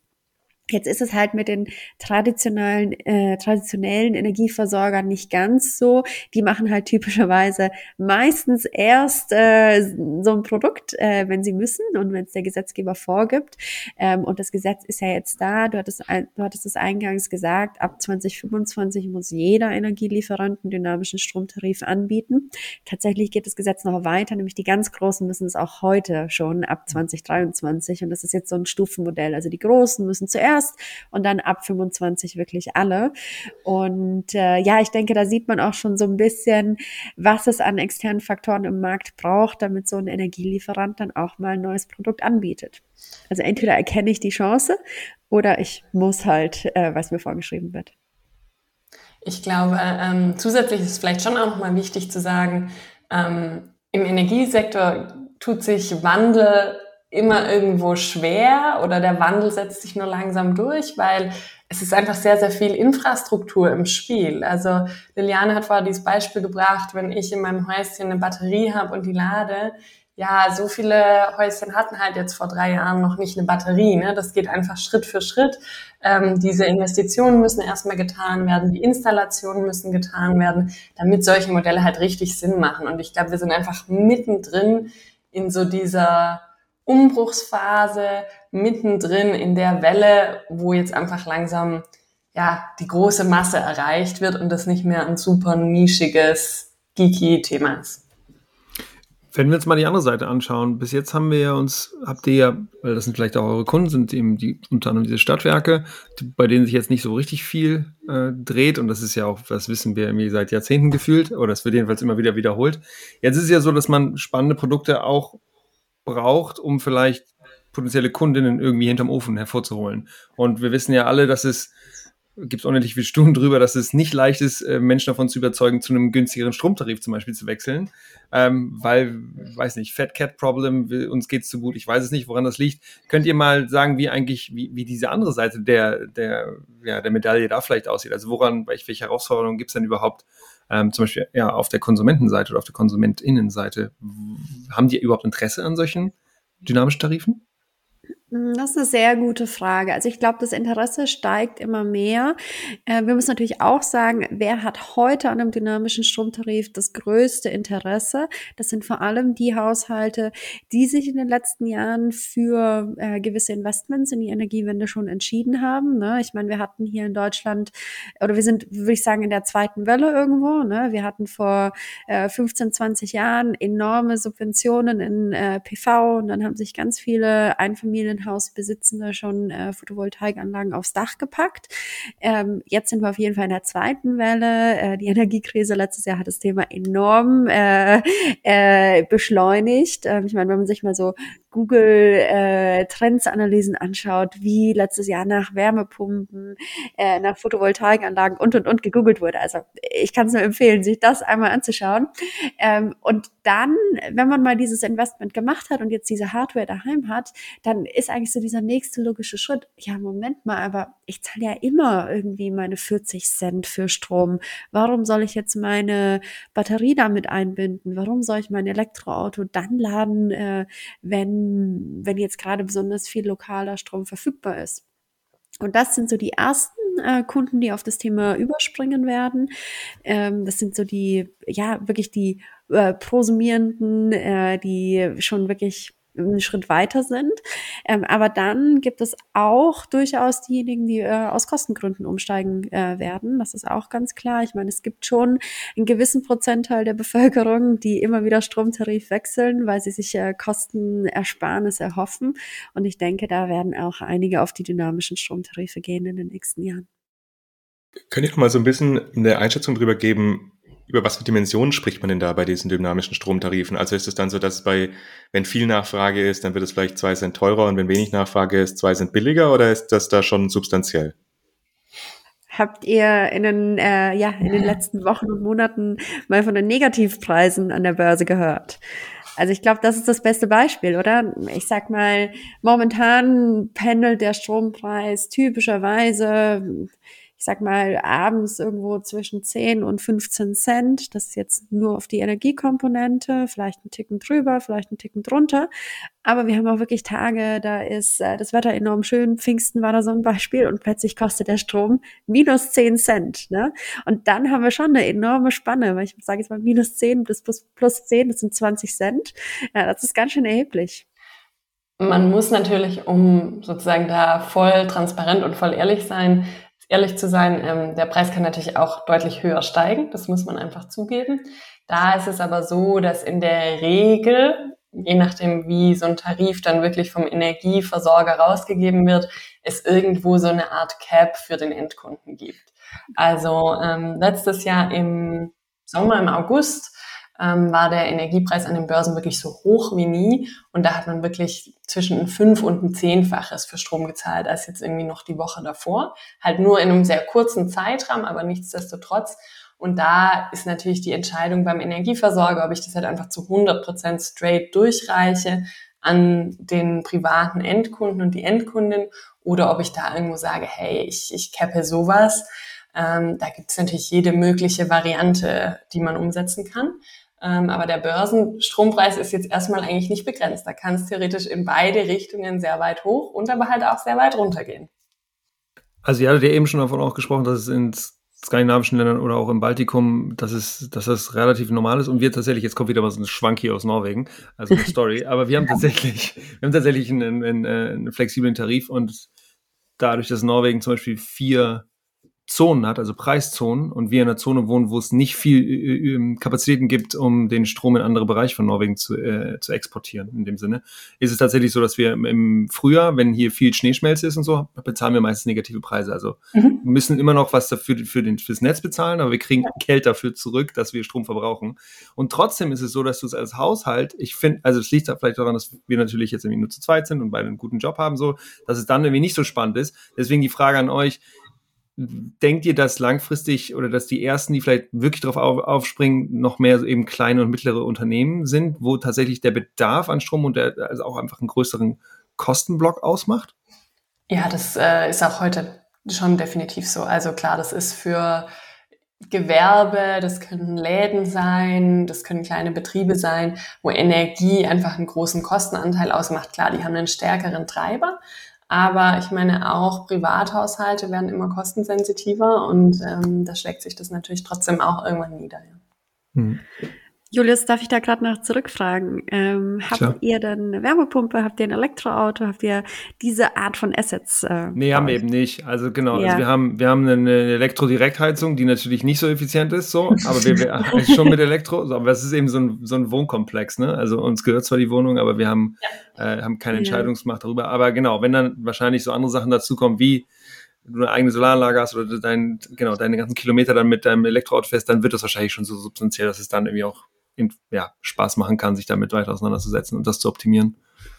Jetzt ist es halt mit den traditionellen, äh, traditionellen Energieversorgern nicht ganz so. Die machen halt typischerweise meistens erst äh, so ein Produkt, äh, wenn sie müssen und wenn es der Gesetzgeber vorgibt. Ähm, und das Gesetz ist ja jetzt da. Du hattest, du hattest es eingangs gesagt, ab 2025 muss jeder Energielieferant einen dynamischen Stromtarif anbieten. Tatsächlich geht das Gesetz noch weiter, nämlich die ganz Großen müssen es auch heute schon ab 2023. Und das ist jetzt so ein Stufenmodell. Also die Großen müssen zuerst zuerst und dann ab 25 wirklich alle. Und äh, ja, ich denke, da sieht man auch schon so ein bisschen, was es an externen Faktoren im Markt braucht, damit so ein Energielieferant dann auch mal ein neues Produkt anbietet. Also entweder erkenne ich die Chance oder ich muss halt, äh, was mir vorgeschrieben wird. Ich glaube, ähm, zusätzlich ist vielleicht schon auch nochmal wichtig zu sagen, ähm, im Energiesektor tut sich Wandel immer irgendwo schwer oder der Wandel setzt sich nur langsam durch, weil es ist einfach sehr, sehr viel Infrastruktur im Spiel. Also Liliane hat vorher dieses Beispiel gebracht, wenn ich in meinem Häuschen eine Batterie habe und die lade, ja, so viele Häuschen hatten halt jetzt vor drei Jahren noch nicht eine Batterie. Ne? Das geht einfach Schritt für Schritt. Ähm, diese Investitionen müssen erstmal getan werden, die Installationen müssen getan werden, damit solche Modelle halt richtig Sinn machen. Und ich glaube, wir sind einfach mittendrin in so dieser Umbruchsphase, mittendrin in der Welle, wo jetzt einfach langsam ja die große Masse erreicht wird und das nicht mehr ein super nischiges, geeky Thema ist. Wenn wir uns mal die andere Seite anschauen, bis jetzt haben wir ja uns, habt ihr ja, weil das sind vielleicht auch eure Kunden, sind eben die unter anderem diese Stadtwerke, die, bei denen sich jetzt nicht so richtig viel äh, dreht und das ist ja auch, das wissen wir irgendwie seit Jahrzehnten gefühlt oder das wird jedenfalls immer wieder wiederholt. Jetzt ist es ja so, dass man spannende Produkte auch braucht, um vielleicht potenzielle Kundinnen irgendwie hinterm Ofen hervorzuholen. Und wir wissen ja alle, dass es gibt unendlich viele Stunden drüber, dass es nicht leicht ist, äh, Menschen davon zu überzeugen, zu einem günstigeren Stromtarif zum Beispiel zu wechseln. Ähm, weil, weiß nicht, Fat Cat Problem, uns geht's zu gut, ich weiß es nicht, woran das liegt. Könnt ihr mal sagen, wie eigentlich, wie, wie diese andere Seite der, der, ja, der Medaille da vielleicht aussieht? Also woran, welche Herausforderungen gibt es denn überhaupt, ähm, zum Beispiel ja, auf der Konsumentenseite oder auf der KonsumentInnenseite? Haben die überhaupt Interesse an solchen dynamischen Tarifen? Hm, das ist eine sehr gute Frage. Also ich glaube, das Interesse steigt immer mehr. Äh, wir müssen natürlich auch sagen, wer hat heute an einem dynamischen Stromtarif das größte Interesse? Das sind vor allem die Haushalte, die sich in den letzten Jahren für äh, gewisse Investments in die Energiewende schon entschieden haben. Ne? Ich meine, wir hatten hier in Deutschland, oder wir sind, würde ich sagen, in der zweiten Welle irgendwo. Ne? Wir hatten vor äh, 15, 20 Jahren enorme Subventionen in äh, PV und dann haben sich ganz viele Einfamilien Einfamilienhausbesitzende schon äh, Photovoltaikanlagen aufs Dach gepackt. Ähm, jetzt sind wir auf jeden Fall in der zweiten Welle. Äh, die Energiekrise letztes Jahr hat das Thema enorm äh, äh, beschleunigt. Ähm, ich meine, wenn man sich mal so Google äh, Trendsanalysen anschaut, wie letztes Jahr nach Wärmepumpen, äh, nach Photovoltaikanlagen und und und gegoogelt wurde. Also ich kann es nur empfehlen, sich das einmal anzuschauen. Ähm, und dann, wenn man mal dieses Investment gemacht hat und jetzt diese Hardware daheim hat, dann ist eigentlich so dieser nächste logische Schritt. Ja, Moment mal, aber ich zahle ja immer irgendwie meine 40 Cent für Strom. Warum soll ich jetzt meine Batterie damit einbinden? Warum soll ich mein Elektroauto dann laden, äh, wenn wenn, jetzt gerade besonders viel lokaler Strom verfügbar ist. Und das sind so die ersten äh, Kunden, die auf das Thema überspringen werden. Ähm, das sind so die, ja, wirklich die äh, prosumierenden, äh, die schon wirklich einen Schritt weiter sind. Ähm, aber dann gibt es auch durchaus diejenigen, die äh, aus Kostengründen umsteigen äh, werden. Das ist auch ganz klar. Ich meine, es gibt schon einen gewissen Prozentteil der Bevölkerung, die immer wieder Stromtarif wechseln, weil sie sich äh, Kostenersparnis erhoffen. Und ich denke, da werden auch einige auf die dynamischen Stromtarife gehen in den nächsten Jahren. Könnt ihr noch mal so ein bisschen eine Einschätzung darüber geben, über was für Dimensionen spricht man denn da bei diesen dynamischen Stromtarifen? Also ist es dann so, dass bei, wenn viel Nachfrage ist, dann wird es vielleicht zwei Cent teurer und wenn wenig Nachfrage ist, zwei Cent billiger oder ist das da schon substanziell? Habt ihr in den, äh, ja, in den letzten Wochen und Monaten mal von den Negativpreisen an der Börse gehört? Also ich glaube, das ist das beste Beispiel, oder? Ich sag mal, momentan pendelt der Strompreis typischerweise ich sag mal, abends irgendwo zwischen 10 und 15 Cent. Das ist jetzt nur auf die Energiekomponente, vielleicht ein Ticken drüber, vielleicht ein Ticken drunter. Aber wir haben auch wirklich Tage, da ist äh, das Wetter enorm schön. Pfingsten war da so ein Beispiel und plötzlich kostet der Strom minus 10 Cent. Ne? Und dann haben wir schon eine enorme Spanne, weil ich sage jetzt mal minus 10 bis plus, plus 10, das sind 20 Cent. Ja, das ist ganz schön erheblich. Man muss natürlich, um sozusagen da voll transparent und voll ehrlich sein, ehrlich zu sein, ähm, der Preis kann natürlich auch deutlich höher steigen. Das muss man einfach zugeben. Da ist es aber so, dass in der Regel, je nachdem, wie so ein Tarif dann wirklich vom Energieversorger rausgegeben wird, es irgendwo so eine Art Cap für den Endkunden gibt. Also ähm, letztes Jahr im Sommer, im August, ähm, war der Energiepreis an den Börsen wirklich so hoch wie nie. Und da hat man wirklich zwischen ein Fünf- und ein Zehnfaches für Strom gezahlt, als jetzt irgendwie noch die Woche davor. Halt nur in einem sehr kurzen Zeitraum, aber nichtsdestotrotz. Und da ist natürlich die Entscheidung beim Energieversorger, ob ich das halt einfach zu 100 Prozent straight durchreiche an den privaten Endkunden und die Endkundin oder ob ich da irgendwo sage, hey, ich, ich cappe sowas Ähm, da gibt es natürlich jede mögliche Variante, die man umsetzen kann. Ähm, aber der Börsenstrompreis ist jetzt erstmal eigentlich nicht begrenzt. Da kann es theoretisch in beide Richtungen sehr weit hoch und aber halt auch sehr weit runter gehen. Also ihr hattet ja eben schon davon auch gesprochen, dass es in skandinavischen Ländern oder auch im Baltikum, dass es, dass das relativ normal ist. Und wir tatsächlich, jetzt kommt wieder was ein Schwank hier aus Norwegen, also eine Story, [laughs] aber wir haben tatsächlich, wir haben tatsächlich einen, einen, einen flexiblen Tarif und dadurch, dass Norwegen zum Beispiel vier Zonen hat, also Preiszonen, und wir in einer Zone wohnen, wo es nicht viel äh, äh, Kapazitäten gibt, um den Strom in andere Bereiche von Norwegen zu, äh, zu exportieren. In dem Sinne ist es tatsächlich so, dass wir im Frühjahr, wenn hier viel Schneeschmelze ist und so, bezahlen wir meistens negative Preise. Also mhm. wir müssen immer noch was dafür für den, fürs Netz bezahlen, aber wir kriegen Geld dafür zurück, dass wir Strom verbrauchen. Und trotzdem ist es so, dass du es als Haushalt, ich finde, also es liegt vielleicht daran, dass wir natürlich jetzt irgendwie nur zu zweit sind und beide einen guten Job haben, so, dass es dann irgendwie nicht so spannend ist. Deswegen die Frage an euch, denkt ihr, dass langfristig oder dass die ersten, die vielleicht wirklich darauf auf, aufspringen, noch mehr eben kleine und mittlere Unternehmen sind, wo tatsächlich der Bedarf an Strom und der also auch einfach einen größeren Kostenblock ausmacht? Ja, das äh, ist auch heute schon definitiv so. Also klar, das ist für Gewerbe, das können Läden sein, das können kleine Betriebe sein, wo Energie einfach einen großen Kostenanteil ausmacht. Klar, die haben einen stärkeren Treiber, aber ich meine, auch Privathaushalte werden immer kostensensitiver und ähm, da schlägt sich das natürlich trotzdem auch irgendwann nieder. Ja. Hm. Julius, darf ich da gerade noch zurückfragen? Ähm, habt Klar. ihr dann eine Wärmepumpe? Habt ihr ein Elektroauto? Habt ihr diese Art von Assets? Äh, nee, haben wir eben nicht. Also genau, ja. also wir haben wir haben eine Elektrodirektheizung, die natürlich nicht so effizient ist, so, aber wir, wir [laughs] [laughs] schon mit Elektro, so, aber es ist eben so ein, so ein Wohnkomplex, ne? Also uns gehört zwar die Wohnung, aber wir haben ja. äh, haben keine Entscheidungsmacht darüber. Aber genau, wenn dann wahrscheinlich so andere Sachen dazukommen wie du eine eigene Solaranlage hast oder dein, genau, deine ganzen Kilometer dann mit deinem Elektroauto fährst, dann wird das wahrscheinlich schon so substanziell, dass es dann irgendwie auch ja, Spaß machen kann, sich damit weiter auseinanderzusetzen und das zu optimieren.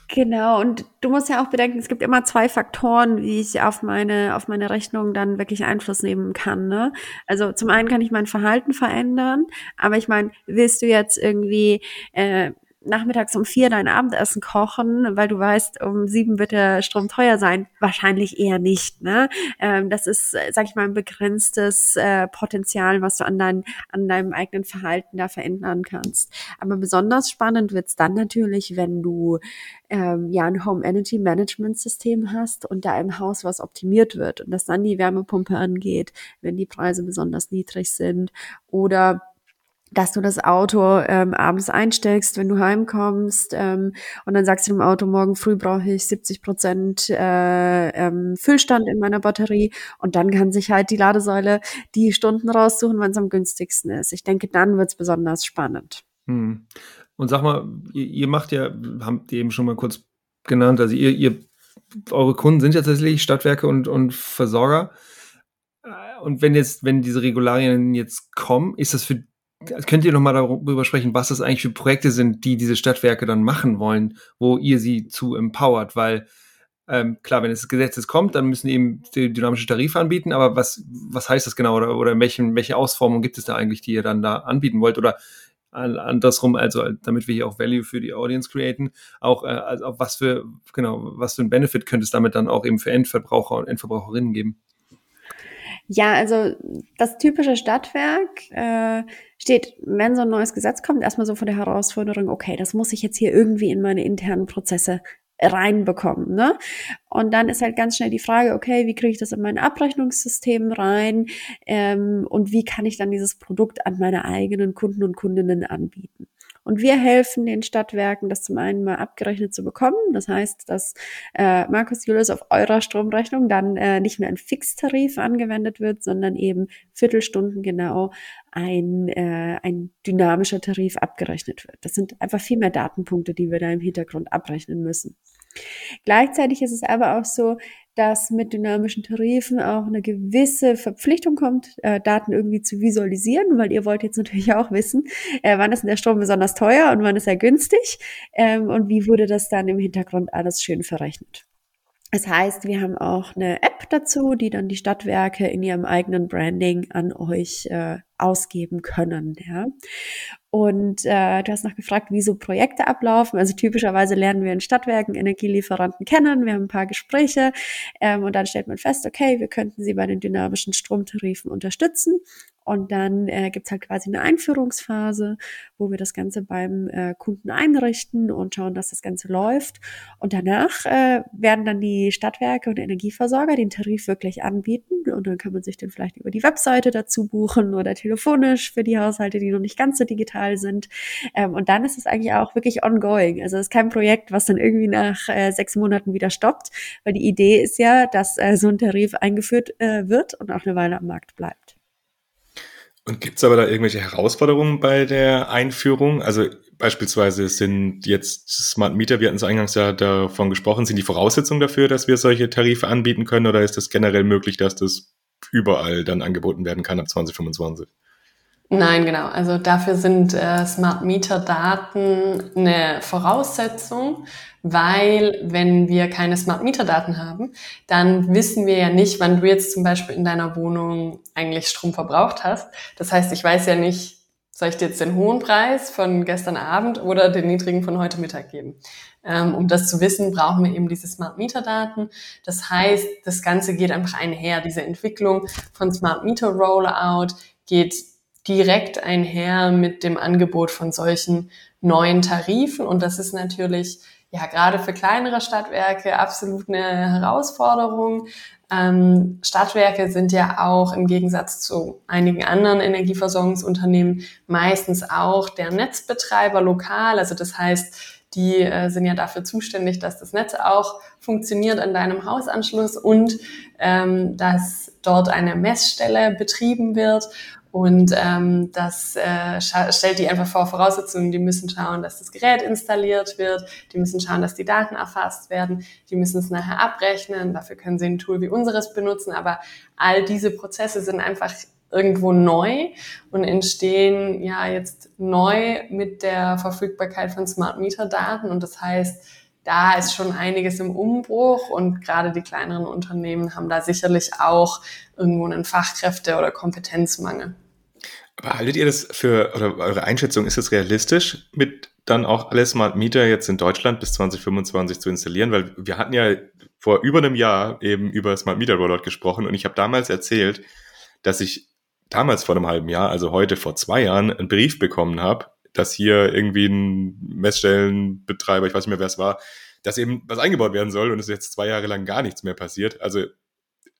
Genau, und du musst ja auch bedenken, es gibt immer zwei Faktoren, wie ich auf meine, auf meine Rechnung dann wirklich Einfluss nehmen kann. Ne? Also zum einen kann ich mein Verhalten verändern, aber ich meine, willst du jetzt irgendwie äh, nachmittags um vier dein Abendessen kochen, weil du weißt, um sieben wird der Strom teuer sein? Wahrscheinlich eher nicht. Ne? Ähm, das ist, sag ich mal, ein begrenztes äh, Potenzial, was du an, dein, an deinem eigenen Verhalten da verändern kannst. Aber besonders spannend wird's dann natürlich, wenn du ähm, ja ein Home Energy Management System hast und da im Haus was optimiert wird und das dann die Wärmepumpe angeht, wenn die Preise besonders niedrig sind oder dass du das Auto ähm, abends einsteckst, wenn du heimkommst ähm, und dann sagst du dem Auto, morgen früh brauche ich 70 Prozent äh, ähm, Füllstand in meiner Batterie und dann kann sich halt die Ladesäule die Stunden raussuchen, wann es am günstigsten ist. Ich denke, dann wird es besonders spannend. Hm. Und sag mal, ihr, ihr macht ja, habt ihr eben schon mal kurz genannt, also ihr, ihr eure Kunden sind ja tatsächlich Stadtwerke und, und Versorger. Und wenn jetzt, wenn diese Regularien jetzt kommen, ist das für Könnt ihr noch mal darüber sprechen, was das eigentlich für Projekte sind, die diese Stadtwerke dann machen wollen, wo ihr sie zu empowert? Weil ähm, klar, wenn das Gesetz kommt, dann müssen eben dynamische Tarife anbieten, aber was, was heißt das genau oder, oder welchen, welche Ausformung gibt es da eigentlich, die ihr dann da anbieten wollt? Oder andersrum, also damit wir hier auch Value für die Audience createn, auch äh, also was für, genau, was für ein Benefit könnte es damit dann auch eben für Endverbraucher und Endverbraucherinnen geben? Ja, also das typische Stadtwerk äh, steht, wenn so ein neues Gesetz kommt, erstmal so vor der Herausforderung, okay, das muss ich jetzt hier irgendwie in meine internen Prozesse reinbekommen. Ne? Und dann ist halt ganz schnell die Frage, okay, wie kriege ich das in mein Abrechnungssystem rein ähm, und wie kann ich dann dieses Produkt an meine eigenen Kunden und Kundinnen anbieten? Und wir helfen den Stadtwerken, das zum einen mal abgerechnet zu bekommen. Das heißt, dass äh, Markus Julius auf eurer Stromrechnung dann äh, nicht mehr ein Fixtarif angewendet wird, sondern eben Viertelstunden genau ein, äh, ein dynamischer Tarif abgerechnet wird. Das sind einfach viel mehr Datenpunkte, die wir da im Hintergrund abrechnen müssen. Gleichzeitig ist es aber auch so, dass mit dynamischen Tarifen auch eine gewisse Verpflichtung kommt, äh, Daten irgendwie zu visualisieren, weil ihr wollt jetzt natürlich auch wissen, äh, wann ist denn der Strom besonders teuer und wann ist er günstig ähm, und wie wurde das dann im Hintergrund alles schön verrechnet. Das heißt, wir haben auch eine App dazu, die dann die Stadtwerke in ihrem eigenen Branding an euch äh, ausgeben können. Ja. Und äh, du hast noch gefragt, wie so Projekte ablaufen. Also typischerweise lernen wir in Stadtwerken Energielieferanten kennen. Wir haben ein paar Gespräche ähm, und dann stellt man fest, okay, wir könnten sie bei den dynamischen Stromtarifen unterstützen. Und dann äh, gibt halt quasi eine Einführungsphase, wo wir das Ganze beim äh, Kunden einrichten und schauen, dass das Ganze läuft. Und danach äh, werden dann die Stadtwerke und Energieversorger den Tarif wirklich anbieten. Und dann kann man sich den vielleicht über die Webseite dazu buchen oder telefonisch für die Haushalte, die noch nicht ganz so digital sind. Ähm, und dann ist es eigentlich auch wirklich ongoing. Also es ist kein Projekt, was dann irgendwie nach äh, sechs Monaten wieder stoppt, weil die Idee ist ja, dass äh, so ein Tarif eingeführt äh, wird und auch eine Weile am Markt bleibt. Und gibt es aber da irgendwelche Herausforderungen bei der Einführung? Also beispielsweise sind jetzt Smart Meter, wir hatten es eingangs ja davon gesprochen, sind die Voraussetzungen dafür, dass wir solche Tarife anbieten können oder ist das generell möglich, dass das überall dann angeboten werden kann ab 2025? Nein, genau. Also dafür sind äh, Smart Meter Daten eine Voraussetzung, weil wenn wir keine Smart Meter Daten haben, dann wissen wir ja nicht, wann du jetzt zum Beispiel in deiner Wohnung eigentlich Strom verbraucht hast. Das heißt, ich weiß ja nicht, soll ich dir jetzt den hohen Preis von gestern Abend oder den niedrigen von heute Mittag geben? Ähm, um das zu wissen, brauchen wir eben diese Smart Meter Daten. Das heißt, das Ganze geht einfach einher. Diese Entwicklung von Smart Meter Rollout geht direkt einher mit dem Angebot von solchen neuen Tarifen. Und das ist natürlich ja gerade für kleinere Stadtwerke absolut eine Herausforderung. Ähm, Stadtwerke sind ja auch im Gegensatz zu einigen anderen Energieversorgungsunternehmen meistens auch der Netzbetreiber lokal. Also das heißt, die äh, sind ja dafür zuständig, dass das Netz auch funktioniert an deinem Hausanschluss und ähm, dass dort eine Messstelle betrieben wird. Und ähm, das äh, stellt die einfach vor Voraussetzungen. Die müssen schauen, dass das Gerät installiert wird. Die müssen schauen, dass die Daten erfasst werden. Die müssen es nachher abrechnen. Dafür können sie ein Tool wie unseres benutzen. Aber all diese Prozesse sind einfach irgendwo neu und entstehen ja jetzt neu mit der Verfügbarkeit von Smart Meter Daten. Und das heißt, da ist schon einiges im Umbruch und gerade die kleineren Unternehmen haben da sicherlich auch irgendwo einen Fachkräfte- oder Kompetenzmangel. Aber haltet ihr das für, oder eure Einschätzung, ist es realistisch, mit dann auch alle Smart Meter jetzt in Deutschland bis 2025 zu installieren? Weil wir hatten ja vor über einem Jahr eben über Smart Meter Rollout gesprochen und ich habe damals erzählt, dass ich damals vor einem halben Jahr, also heute vor zwei Jahren, einen Brief bekommen habe, dass hier irgendwie ein Messstellenbetreiber, ich weiß nicht mehr, wer es war, dass eben was eingebaut werden soll und es ist jetzt zwei Jahre lang gar nichts mehr passiert. Also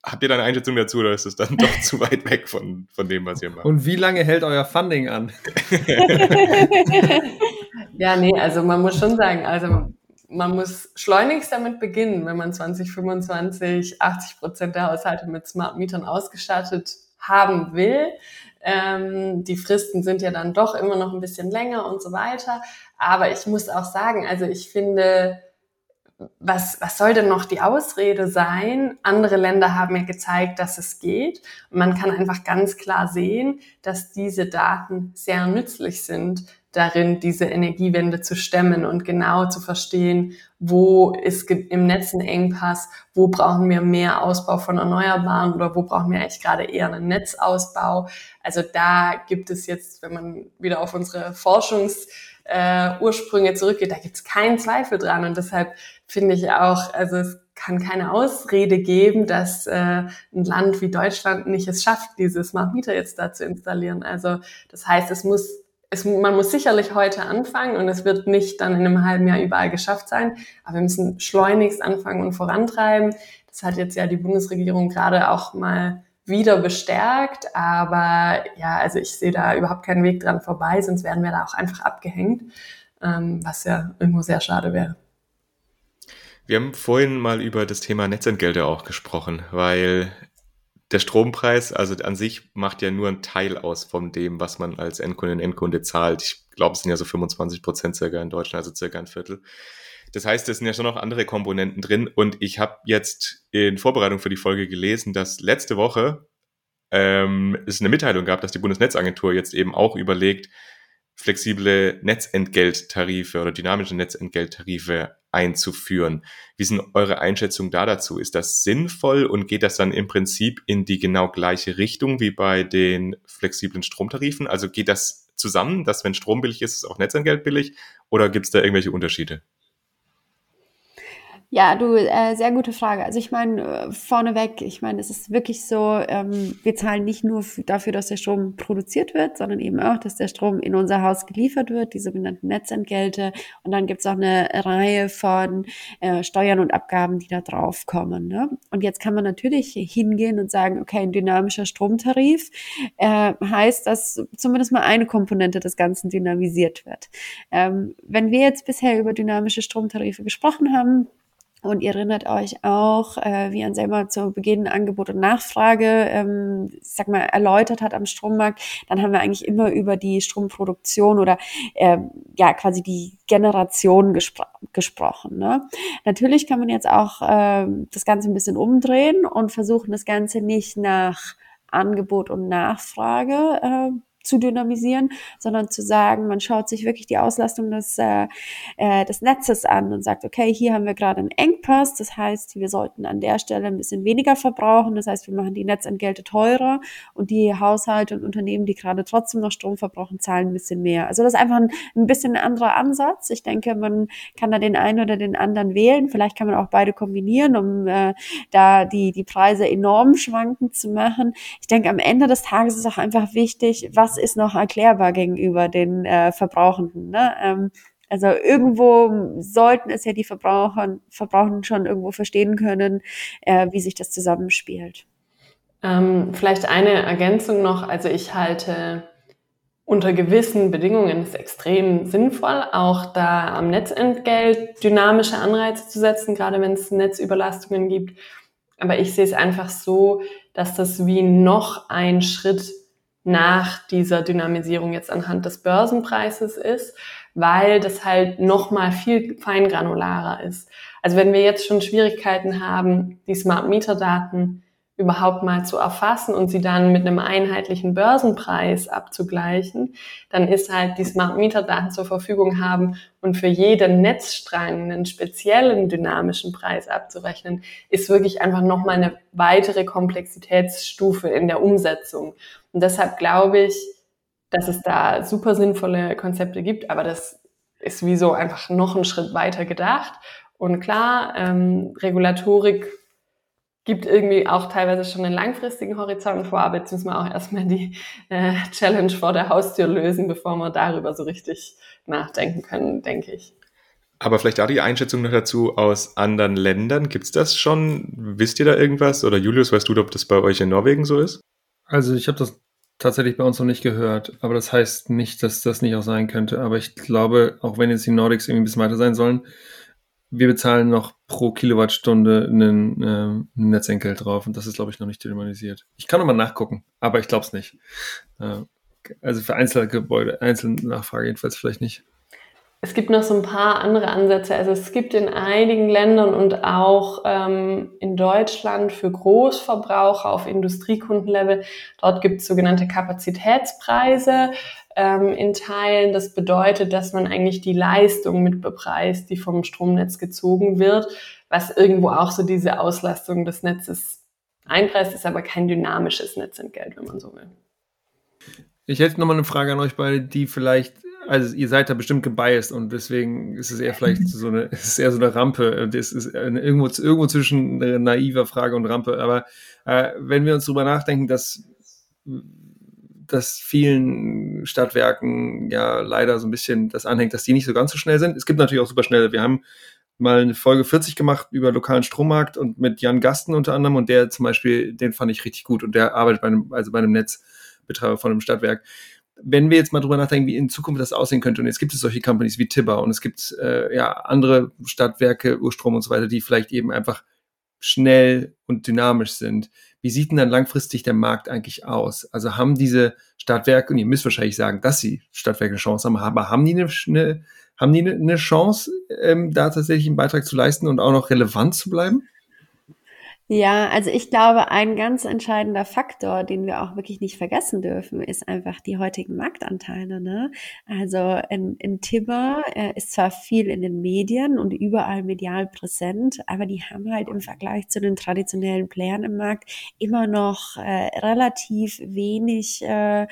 Habt ihr da eine Einschätzung dazu oder ist es dann doch [laughs] zu weit weg von, von dem, was ihr macht? Und wie lange hält euer Funding an? [laughs] ja, nee, also man muss schon sagen, also man muss schleunigst damit beginnen, wenn man 2025 80 Prozent der Haushalte mit Smart Mietern ausgestattet haben will. Ähm, die Fristen sind ja dann doch immer noch ein bisschen länger und so weiter. Aber ich muss auch sagen, also ich finde, was, was soll denn noch die Ausrede sein? Andere Länder haben ja gezeigt, dass es geht. Und man kann einfach ganz klar sehen, dass diese Daten sehr nützlich sind, darin diese Energiewende zu stemmen und genau zu verstehen, wo ist im Netz ein Engpass, wo brauchen wir mehr Ausbau von Erneuerbaren oder wo brauchen wir eigentlich gerade eher einen Netzausbau. Also da gibt es jetzt, wenn man wieder auf unsere Forschungs äh, zurückgeht, da gibt es keinen Zweifel dran. Und deshalb finde ich auch, also es kann keine Ausrede geben, dass äh, ein Land wie Deutschland nicht es schafft, diese Smart Meter jetzt da zu installieren. Also das heißt, es muss, es, man muss sicherlich heute anfangen und es wird nicht dann in einem halben Jahr überall geschafft sein, aber wir müssen schleunigst anfangen und vorantreiben. Das hat jetzt ja die Bundesregierung gerade auch mal wieder bestärkt. Aber ja, also ich sehe da überhaupt keinen Weg dran vorbei, sonst werden wir da auch einfach abgehängt, ähm, was ja irgendwo sehr schade wäre. Wir haben vorhin mal über das Thema Netzentgelte auch gesprochen, weil der Strompreis, also an sich, macht ja nur einen Teil aus von dem, was man als Endkundin, Endkunde zahlt. Ich glaube, es sind ja so 25 Prozent circa in Deutschland, also circa ein Viertel. Das heißt, es sind ja schon noch andere Komponenten drin. Und ich habe jetzt in Vorbereitung für die Folge gelesen, dass letzte Woche ähm, es eine Mitteilung gab, dass die Bundesnetzagentur jetzt eben auch überlegt, flexible Netzentgelttarife oder dynamische Netzentgelttarife einzuführen. Wie sind eure Einschätzungen da dazu? Ist das sinnvoll und geht das dann im Prinzip in die genau gleiche Richtung wie bei den flexiblen Stromtarifen? Also geht das zusammen, dass wenn Strom billig ist, ist auch Netzentgelt billig oder gibt es da irgendwelche Unterschiede? Ja, du, äh, sehr gute Frage. Also ich meine, äh, vorneweg, ich meine, es ist wirklich so, ähm, wir zahlen nicht nur dafür, dass der Strom produziert wird, sondern eben auch, dass der Strom in unser Haus geliefert wird, die sogenannten Netzentgelte. Und dann gibt's auch eine Reihe von äh, Steuern und Abgaben, die da drauf kommen. Ne? Und jetzt kann man natürlich hingehen und sagen, okay, ein dynamischer Stromtarif äh, heißt, dass zumindest mal eine Komponente des Ganzen dynamisiert wird. Ähm, wenn wir jetzt bisher über dynamische Stromtarife gesprochen haben, und ihr erinnert euch auch, äh, wie Anselma zu Beginn Angebot und Nachfrage, ähm, ich sag mal, erläutert hat am Strommarkt. Dann haben wir eigentlich immer über die Stromproduktion oder äh, ja quasi die Generation gespro gesprochen. Ne? Natürlich kann man jetzt auch äh, das Ganze ein bisschen umdrehen und versuchen, das Ganze nicht nach Angebot und Nachfrage äh, zu dynamisieren, sondern zu sagen, man schaut sich wirklich die Auslastung des, äh, äh, des Netzes an und sagt, okay, hier haben wir gerade einen Engpass, das heißt, wir sollten an der Stelle ein bisschen weniger verbrauchen, das heißt, wir machen die Netzentgelte teurer und die Haushalte und Unternehmen, die gerade trotzdem noch Strom verbrauchen, zahlen ein bisschen mehr. Also das ist einfach ein, ein bisschen ein anderer Ansatz. Ich denke, man kann da den einen oder den anderen wählen. Vielleicht kann man auch beide kombinieren, um äh, da die, die Preise enorm schwankend zu machen. Ich denke, am Ende des Tages ist auch einfach wichtig, was was ist noch erklärbar gegenüber den äh, Verbrauchenden. Ne? Ähm, also irgendwo sollten es ja die Verbraucher, Verbrauchenden schon irgendwo verstehen können, äh, wie sich das zusammenspielt. Ähm, vielleicht eine Ergänzung noch. Also ich halte unter gewissen Bedingungen ist extrem sinnvoll, auch da am Netzentgelt dynamische Anreize zu setzen, gerade wenn es Netzüberlastungen gibt. Aber ich sehe es einfach so, dass das wie noch ein Schritt nach dieser Dynamisierung jetzt anhand des Börsenpreises ist, weil das halt noch mal viel feingranularer ist. Also wenn wir jetzt schon Schwierigkeiten haben, die Smart Meter Daten überhaupt mal zu erfassen und sie dann mit einem einheitlichen Börsenpreis abzugleichen, dann ist halt die Smart Meter Daten zur Verfügung haben und für jeden Netzstrang einen speziellen dynamischen Preis abzurechnen, ist wirklich einfach nochmal eine weitere Komplexitätsstufe in der Umsetzung. Und deshalb glaube ich, dass es da super sinnvolle Konzepte gibt, aber das ist wie so einfach noch einen Schritt weiter gedacht. Und klar, ähm, Regulatorik gibt irgendwie auch teilweise schon einen langfristigen Horizont vor, aber jetzt müssen wir auch erstmal die äh, Challenge vor der Haustür lösen, bevor wir darüber so richtig nachdenken können, denke ich. Aber vielleicht da die Einschätzung noch dazu aus anderen Ländern. Gibt es das schon? Wisst ihr da irgendwas? Oder Julius, weißt du, ob das bei euch in Norwegen so ist? Also ich habe das tatsächlich bei uns noch nicht gehört, aber das heißt nicht, dass das nicht auch sein könnte. Aber ich glaube, auch wenn jetzt die Nordics irgendwie ein bisschen weiter sein sollen, wir bezahlen noch pro Kilowattstunde einen, äh, Netzentgelt drauf und das ist, glaube ich, noch nicht dynamisiert. Ich kann nochmal nachgucken, aber ich glaube es nicht. Äh, also für Einzelgebäude, Einzelnachfrage jedenfalls vielleicht nicht. Es gibt noch so ein paar andere Ansätze. Also es gibt in einigen Ländern und auch ähm, in Deutschland für Großverbraucher auf Industriekundenlevel, dort gibt es sogenannte Kapazitätspreise ähm, in Teilen. Das bedeutet, dass man eigentlich die Leistung mit bepreist, die vom Stromnetz gezogen wird, was irgendwo auch so diese Auslastung des Netzes einpreist, ist aber kein dynamisches Netzentgelt, wenn man so will. Ich hätte nochmal eine Frage an euch beide, die vielleicht, also ihr seid da bestimmt gebiased und deswegen ist es eher vielleicht so eine, [laughs] ist eher so eine Rampe. Das ist irgendwo, irgendwo zwischen naiver Frage und Rampe. Aber äh, wenn wir uns darüber nachdenken, dass dass vielen Stadtwerken ja leider so ein bisschen das anhängt, dass die nicht so ganz so schnell sind. Es gibt natürlich auch super schnelle. Wir haben mal eine Folge 40 gemacht über lokalen Strommarkt und mit Jan Gasten unter anderem und der zum Beispiel, den fand ich richtig gut und der arbeitet bei einem, also bei einem Netzbetreiber von einem Stadtwerk. Wenn wir jetzt mal drüber nachdenken, wie in Zukunft das aussehen könnte, und jetzt gibt es solche Companies wie Tibber und es gibt äh, ja andere Stadtwerke, Urstrom und so weiter, die vielleicht eben einfach schnell und dynamisch sind. Wie sieht denn dann langfristig der Markt eigentlich aus? Also haben diese Stadtwerke, und ihr müsst wahrscheinlich sagen, dass sie Stadtwerke eine Chance haben, aber haben die eine, eine haben die eine Chance, ähm, da tatsächlich einen Beitrag zu leisten und auch noch relevant zu bleiben? Ja, also ich glaube, ein ganz entscheidender Faktor, den wir auch wirklich nicht vergessen dürfen, ist einfach die heutigen Marktanteile. Ne? Also in, in Timber äh, ist zwar viel in den Medien und überall medial präsent, aber die haben halt im Vergleich zu den traditionellen Playern im Markt immer noch äh, relativ wenig äh,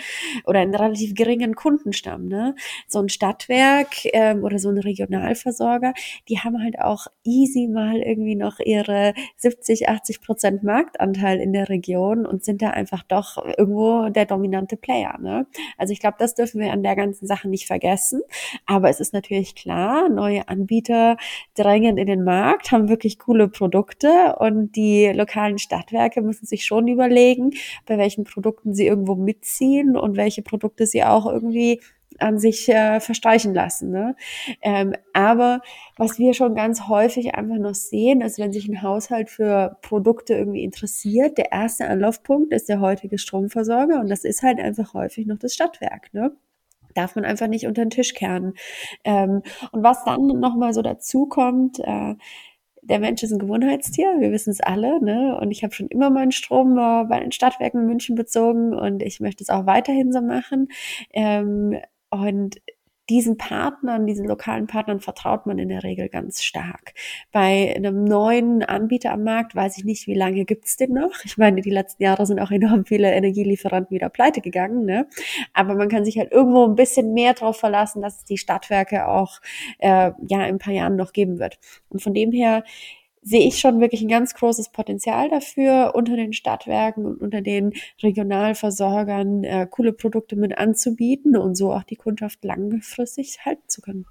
oder einen relativ geringen Kundenstamm. Ne? So ein Stadtwerk äh, oder so ein Regionalversorger, die haben halt auch easy mal irgendwie noch ihre 70, 80 80 Prozent Marktanteil in der Region und sind da einfach doch irgendwo der dominante Player. Ne? Also ich glaube, das dürfen wir an der ganzen Sache nicht vergessen. Aber es ist natürlich klar, neue Anbieter drängen in den Markt, haben wirklich coole Produkte und die lokalen Stadtwerke müssen sich schon überlegen, bei welchen Produkten sie irgendwo mitziehen und welche Produkte sie auch irgendwie an sich äh, verstreichen lassen. Ne? Ähm, aber was wir schon ganz häufig einfach noch sehen, also wenn sich ein Haushalt für Produkte irgendwie interessiert, der erste Anlaufpunkt ist der heutige Stromversorger und das ist halt einfach häufig noch das Stadtwerk. Ne? darf man einfach nicht unter den Tisch kehren. Ähm, und was dann nochmal so dazu kommt, äh, der Mensch ist ein Gewohnheitstier, wir wissen es alle, ne? Und ich habe schon immer meinen Strom äh, bei den Stadtwerken in München bezogen und ich möchte es auch weiterhin so machen. Ähm, und diesen Partnern, diesen lokalen Partnern vertraut man in der Regel ganz stark. Bei einem neuen Anbieter am Markt weiß ich nicht, wie lange gibt's den noch. Ich meine, die letzten Jahre sind auch enorm viele Energielieferanten wieder pleite gegangen. Ne? Aber man kann sich halt irgendwo ein bisschen mehr darauf verlassen, dass es die Stadtwerke auch äh, ja in ein paar Jahren noch geben wird. Und von dem her sehe ich schon wirklich ein ganz großes Potenzial dafür, unter den Stadtwerken und unter den Regionalversorgern äh, coole Produkte mit anzubieten und so auch die Kundschaft langfristig halten zu können.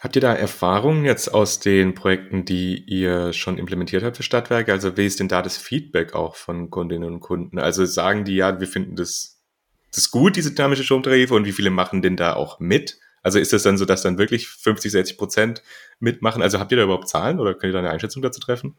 Habt ihr da Erfahrungen jetzt aus den Projekten, die ihr schon implementiert habt für Stadtwerke? Also wie ist denn da das Feedback auch von Kundinnen und Kunden? Also sagen die ja, wir finden das, das gut, diese dynamische Stromtarife und wie viele machen denn da auch mit? Also ist es dann so, dass dann wirklich 50, 60 Prozent mitmachen? Also habt ihr da überhaupt Zahlen oder könnt ihr da eine Einschätzung dazu treffen?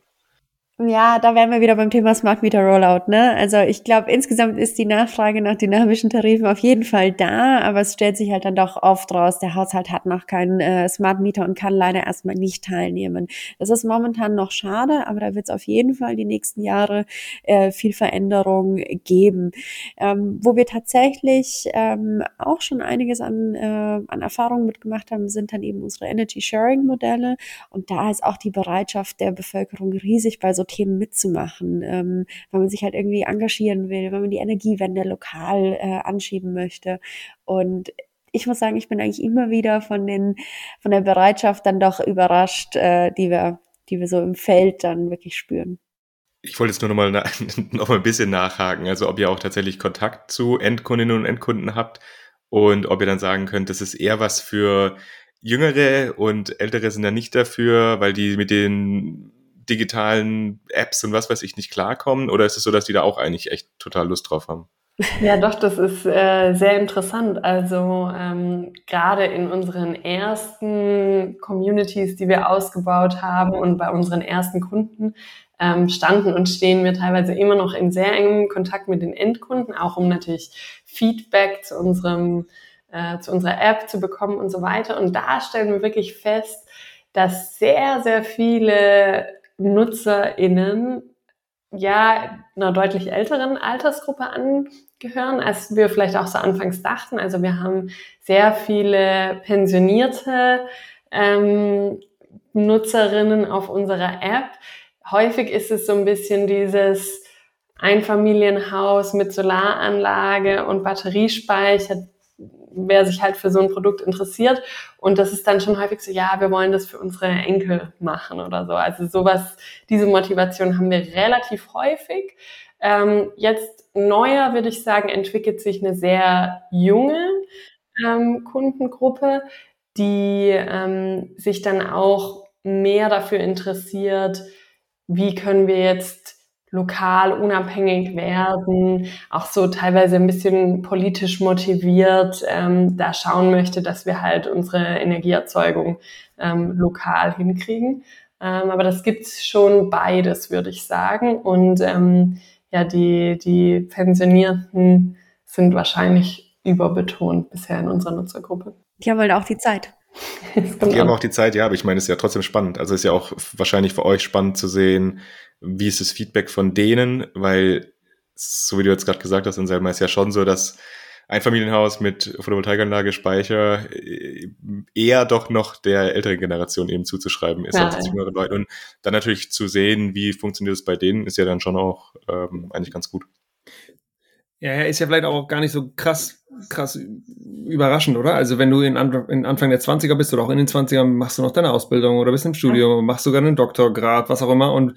Ja, da wären wir wieder beim Thema Smart Meter Rollout. Ne? Also ich glaube, insgesamt ist die Nachfrage nach dynamischen Tarifen auf jeden Fall da, aber es stellt sich halt dann doch oft raus, der Haushalt hat noch keinen äh, Smart Meter und kann leider erstmal nicht teilnehmen. Das ist momentan noch schade, aber da wird es auf jeden Fall die nächsten Jahre äh, viel Veränderung geben. Ähm, wo wir tatsächlich ähm, auch schon einiges an, äh, an Erfahrungen mitgemacht haben, sind dann eben unsere Energy Sharing Modelle und da ist auch die Bereitschaft der Bevölkerung riesig bei so Themen mitzumachen, ähm, weil man sich halt irgendwie engagieren will, wenn man die Energiewende lokal äh, anschieben möchte. Und ich muss sagen, ich bin eigentlich immer wieder von den, von der Bereitschaft dann doch überrascht, äh, die wir, die wir so im Feld dann wirklich spüren. Ich wollte jetzt nur noch mal, [laughs] noch mal ein bisschen nachhaken, also ob ihr auch tatsächlich Kontakt zu Endkundinnen und Endkunden habt und ob ihr dann sagen könnt, das ist eher was für Jüngere und Ältere sind da nicht dafür, weil die mit den digitalen Apps und was weiß ich nicht klarkommen? Oder ist es so, dass die da auch eigentlich echt total Lust drauf haben? Ja, doch, das ist äh, sehr interessant. Also ähm, gerade in unseren ersten Communities, die wir ausgebaut haben und bei unseren ersten Kunden ähm, standen und stehen wir teilweise immer noch in sehr engem Kontakt mit den Endkunden, auch um natürlich Feedback zu unserem äh, zu unserer App zu bekommen und so weiter. Und da stellen wir wirklich fest, dass sehr, sehr viele NutzerInnen ja einer deutlich älteren Altersgruppe angehören, als wir vielleicht auch so anfangs dachten. Also wir haben sehr viele pensionierte ähm, Nutzerinnen auf unserer App. Häufig ist es so ein bisschen dieses Einfamilienhaus mit Solaranlage und Batteriespeicher, wer sich halt für so ein Produkt interessiert. Und das ist dann schon häufig so, ja, wir wollen das für unsere Enkel machen oder so. Also sowas, diese Motivation haben wir relativ häufig. Ähm, jetzt neuer, würde ich sagen, entwickelt sich eine sehr junge ähm, Kundengruppe, die ähm, sich dann auch mehr dafür interessiert, wie können wir jetzt lokal unabhängig werden, auch so teilweise ein bisschen politisch motiviert, ähm, da schauen möchte, dass wir halt unsere Energieerzeugung ähm, lokal hinkriegen. Ähm, aber das gibt schon beides, würde ich sagen. Und ähm, ja, die, die Pensionierten sind wahrscheinlich überbetont bisher in unserer Nutzergruppe. Die haben halt auch die Zeit. [laughs] Die haben auch die Zeit, ja, aber ich meine, es ist ja trotzdem spannend. Also es ist ja auch wahrscheinlich für euch spannend zu sehen, wie ist das Feedback von denen, weil, so wie du jetzt gerade gesagt hast, Anselma, ist ja schon so, dass Einfamilienhaus mit Photovoltaikanlage, Speicher äh, eher doch noch der älteren Generation eben zuzuschreiben ist ja, als jüngeren Leuten. Und dann natürlich zu sehen, wie funktioniert es bei denen, ist ja dann schon auch ähm, eigentlich ganz gut. Ja, ist ja vielleicht auch gar nicht so krass, krass überraschend, oder? Also wenn du in, in Anfang der 20er bist oder auch in den 20ern, machst du noch deine Ausbildung oder bist im Studium, machst sogar einen Doktorgrad, was auch immer und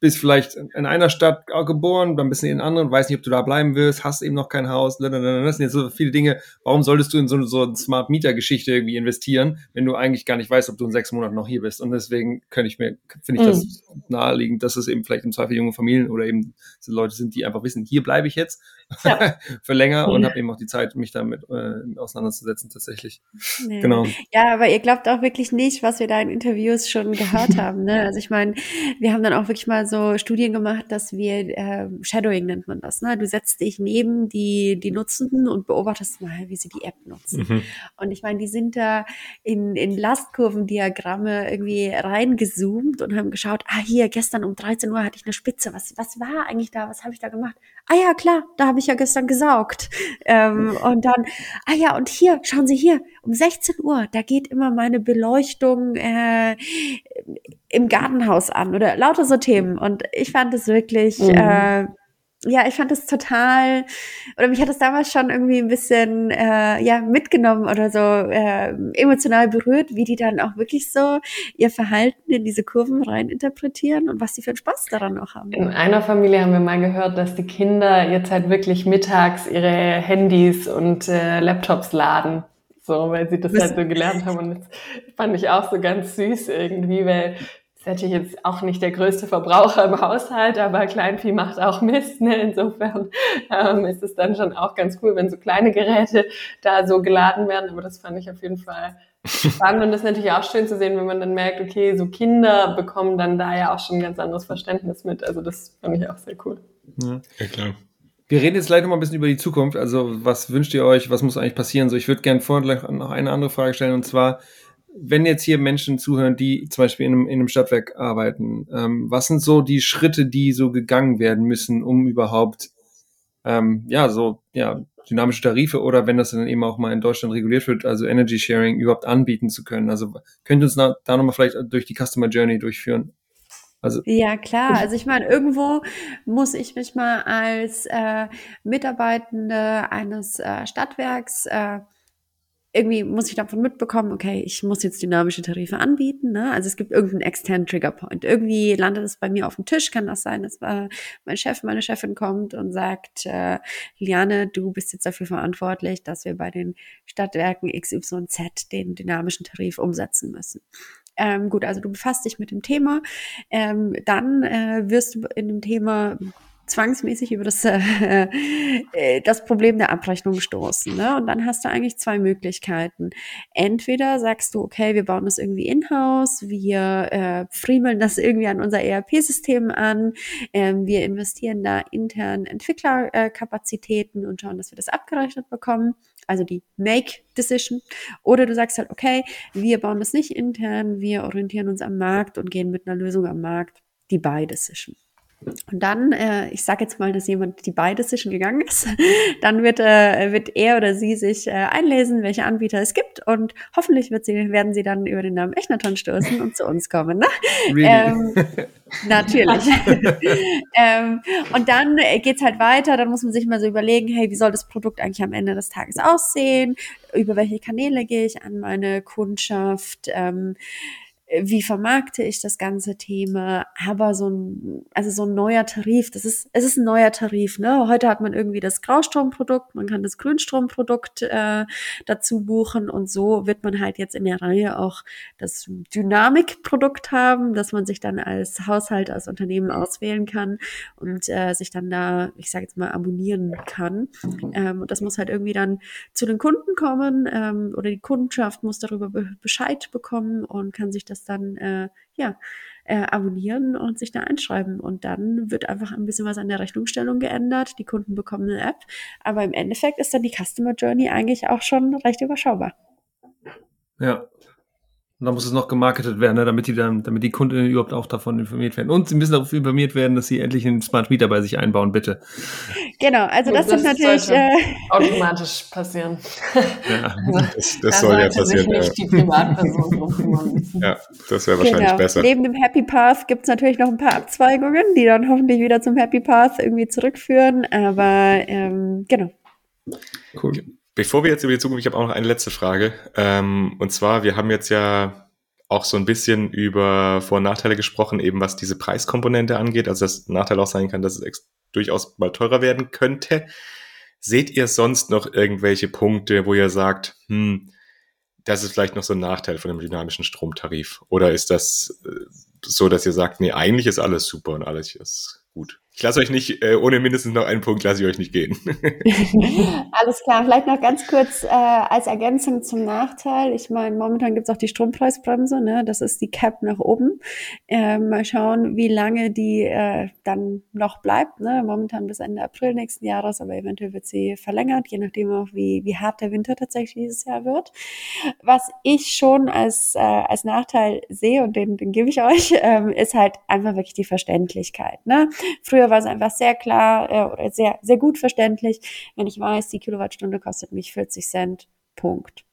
bist vielleicht in einer Stadt geboren, dann bist du in anderen, weiß nicht, ob du da bleiben willst, hast eben noch kein Haus, das sind jetzt so viele Dinge. Warum solltest du in so, so eine Smart Meter Geschichte irgendwie investieren, wenn du eigentlich gar nicht weißt, ob du in sechs Monaten noch hier bist? Und deswegen könnte ich mir, finde ich das mhm. naheliegend, dass es eben vielleicht im Zweifel junge Familien oder eben Leute sind, die einfach wissen, hier bleibe ich jetzt ja. [laughs] für länger und habe eben auch die Zeit, mich damit äh, auseinanderzusetzen tatsächlich. Nee. Genau. Ja, aber ihr glaubt auch wirklich nicht, was wir da in Interviews schon gehört haben. Ne? Also ich meine, wir haben dann auch wirklich mal so Studien gemacht, dass wir äh, Shadowing nennt man das. Ne? Du setzt dich neben die die Nutzenden und beobachtest mal, wie sie die App nutzen. Mhm. Und ich meine, die sind da in in Lastkurvendiagramme irgendwie reingezoomt und haben geschaut, ah hier gestern um 13 Uhr hatte ich eine Spitze. Was was war eigentlich da? Was habe ich da gemacht? Ah ja klar, da habe ich ja gestern gesaugt. Ähm, und dann, ah ja, und hier, schauen Sie hier, um 16 Uhr, da geht immer meine Beleuchtung äh, im Gartenhaus an oder lauter so Themen. Und ich fand es wirklich mhm. äh, ja, ich fand es total, oder mich hat es damals schon irgendwie ein bisschen äh, ja mitgenommen oder so äh, emotional berührt, wie die dann auch wirklich so ihr Verhalten in diese Kurven rein interpretieren und was sie für einen Spaß daran auch haben. In einer Familie haben wir mal gehört, dass die Kinder jetzt halt wirklich mittags ihre Handys und äh, Laptops laden. So, weil sie das halt so gelernt haben. Und das fand ich auch so ganz süß irgendwie, weil ist natürlich jetzt auch nicht der größte Verbraucher im Haushalt, aber Kleinvieh macht auch Mist. Ne? Insofern ähm, ist es dann schon auch ganz cool, wenn so kleine Geräte da so geladen werden. Aber das fand ich auf jeden Fall spannend und das ist natürlich auch schön zu sehen, wenn man dann merkt, okay, so Kinder bekommen dann da ja auch schon ein ganz anderes Verständnis mit. Also das fand ich auch sehr cool. Ja, ja klar. Wir reden jetzt gleich noch mal ein bisschen über die Zukunft. Also was wünscht ihr euch? Was muss eigentlich passieren? So, ich würde gerne vorher noch eine andere Frage stellen und zwar, wenn jetzt hier Menschen zuhören, die zum Beispiel in einem, in einem Stadtwerk arbeiten, ähm, was sind so die Schritte, die so gegangen werden müssen, um überhaupt, ähm, ja, so, ja, dynamische Tarife oder wenn das dann eben auch mal in Deutschland reguliert wird, also Energy Sharing überhaupt anbieten zu können. Also könnt ihr uns da, da nochmal vielleicht durch die Customer Journey durchführen? Also, ja, klar. Also ich meine, irgendwo muss ich mich mal als äh, Mitarbeitende eines äh, Stadtwerks äh, irgendwie muss ich davon mitbekommen, okay, ich muss jetzt dynamische Tarife anbieten. Ne? Also es gibt irgendeinen externen Triggerpoint. Irgendwie landet es bei mir auf dem Tisch. Kann das sein, dass äh, mein Chef, meine Chefin kommt und sagt, äh, Liane, du bist jetzt dafür verantwortlich, dass wir bei den Stadtwerken XYZ den dynamischen Tarif umsetzen müssen. Ähm, gut, also du befasst dich mit dem Thema. Ähm, dann äh, wirst du in dem Thema zwangsmäßig über das, [laughs] äh, das Problem der Abrechnung stoßen. Ne? Und dann hast du eigentlich zwei Möglichkeiten. Entweder sagst du, okay, wir bauen das irgendwie in-house, wir äh, friemeln das irgendwie an unser ERP-System an, ähm, wir investieren da intern Entwicklerkapazitäten und schauen, dass wir das abgerechnet bekommen. Also die Make-Decision. Oder du sagst halt, okay, wir bauen das nicht intern, wir orientieren uns am Markt und gehen mit einer Lösung am Markt, die Buy-Decision. Und dann, äh, ich sage jetzt mal, dass jemand die beide schon gegangen ist, [laughs] dann wird, äh, wird er oder sie sich äh, einlesen, welche Anbieter es gibt und hoffentlich wird sie, werden sie dann über den Namen Echnaton stoßen und zu uns kommen. Ne? Really? Ähm, [laughs] natürlich. [laughs] ähm, und dann äh, geht's halt weiter, dann muss man sich mal so überlegen, hey, wie soll das Produkt eigentlich am Ende des Tages aussehen? Über welche Kanäle gehe ich an meine Kundschaft? Ähm, wie vermarkte ich das ganze Thema, aber so ein, also so ein neuer Tarif, das ist, es ist ein neuer Tarif, ne? Heute hat man irgendwie das Graustromprodukt, man kann das Grünstromprodukt äh, dazu buchen und so wird man halt jetzt in der Reihe auch das Dynamikprodukt haben, dass man sich dann als Haushalt, als Unternehmen auswählen kann und äh, sich dann da, ich sage jetzt mal, abonnieren kann. Ähm, und das muss halt irgendwie dann zu den Kunden kommen ähm, oder die Kundschaft muss darüber Bescheid bekommen und kann sich das dann äh, ja äh, abonnieren und sich da einschreiben. Und dann wird einfach ein bisschen was an der Rechnungsstellung geändert. Die Kunden bekommen eine App. Aber im Endeffekt ist dann die Customer Journey eigentlich auch schon recht überschaubar. Ja. Und dann muss es noch gemarketet werden, ne, damit die dann, damit die Kunden überhaupt auch davon informiert werden. Und sie müssen darauf informiert werden, dass sie endlich einen Smart Meter bei sich einbauen, bitte. Genau, also das, das sind natürlich äh, automatisch passieren. Ja, [laughs] das, das soll ja passieren. Nicht ja. die Privatperson ja, das wäre wahrscheinlich genau. besser. Neben dem Happy Path gibt es natürlich noch ein paar Abzweigungen, die dann hoffentlich wieder zum Happy Path irgendwie zurückführen. Aber ähm, genau. Cool. Bevor wir jetzt über die Zukunft, ich habe auch noch eine letzte Frage. Ähm, und zwar, wir haben jetzt ja auch so ein bisschen über Vor- und Nachteile gesprochen, eben was diese Preiskomponente angeht. Also das Nachteil auch sein kann, dass es durchaus mal teurer werden könnte. Seht ihr sonst noch irgendwelche Punkte, wo ihr sagt, hm, das ist vielleicht noch so ein Nachteil von dem dynamischen Stromtarif? Oder ist das äh, so, dass ihr sagt, nee, eigentlich ist alles super und alles ist gut. Ich lasse euch nicht, äh, ohne mindestens noch einen Punkt lasse ich euch nicht gehen. [laughs] Alles klar, vielleicht noch ganz kurz äh, als Ergänzung zum Nachteil. Ich meine, momentan gibt es auch die Strompreisbremse, ne? das ist die Cap nach oben. Äh, mal schauen, wie lange die äh, dann noch bleibt. Ne? Momentan bis Ende April nächsten Jahres, aber eventuell wird sie verlängert, je nachdem auch, wie, wie hart der Winter tatsächlich dieses Jahr wird. Was ich schon als, äh, als Nachteil sehe, und den, den gebe ich euch, [laughs] ähm, ist halt einfach wirklich die Verständlichkeit. Ne? Früher war es einfach sehr klar äh, oder sehr, sehr gut verständlich, wenn ich weiß, die Kilowattstunde kostet mich 40 Cent. Punkt.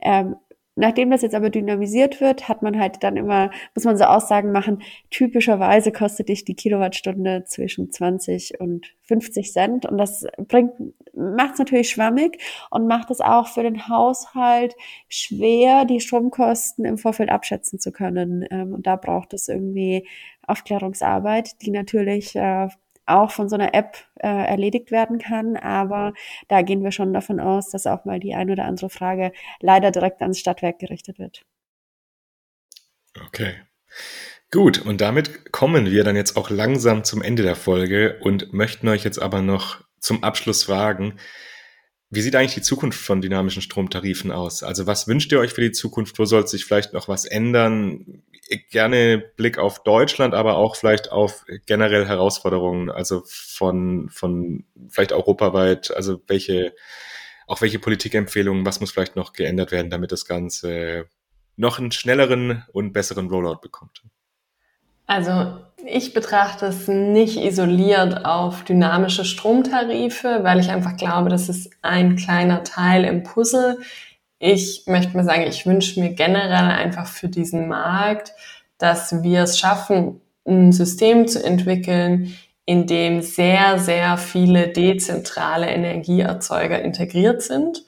Ähm, Nachdem das jetzt aber dynamisiert wird, hat man halt dann immer, muss man so Aussagen machen, typischerweise kostet dich die Kilowattstunde zwischen 20 und 50 Cent. Und das bringt, macht es natürlich schwammig und macht es auch für den Haushalt schwer, die Stromkosten im Vorfeld abschätzen zu können. Ähm, und da braucht es irgendwie Aufklärungsarbeit, die natürlich äh, auch von so einer App äh, erledigt werden kann. Aber da gehen wir schon davon aus, dass auch mal die ein oder andere Frage leider direkt ans Stadtwerk gerichtet wird. Okay. Gut, und damit kommen wir dann jetzt auch langsam zum Ende der Folge und möchten euch jetzt aber noch zum Abschluss fragen, wie sieht eigentlich die Zukunft von dynamischen Stromtarifen aus? Also was wünscht ihr euch für die Zukunft? Wo soll sich vielleicht noch was ändern? Gerne Blick auf Deutschland, aber auch vielleicht auf generell Herausforderungen, also von, von vielleicht europaweit, also welche, auch welche Politikempfehlungen, was muss vielleicht noch geändert werden, damit das Ganze noch einen schnelleren und besseren Rollout bekommt? Also ich betrachte es nicht isoliert auf dynamische Stromtarife, weil ich einfach glaube, das ist ein kleiner Teil im Puzzle. Ich möchte mal sagen, ich wünsche mir generell einfach für diesen Markt, dass wir es schaffen, ein System zu entwickeln, in dem sehr, sehr viele dezentrale Energieerzeuger integriert sind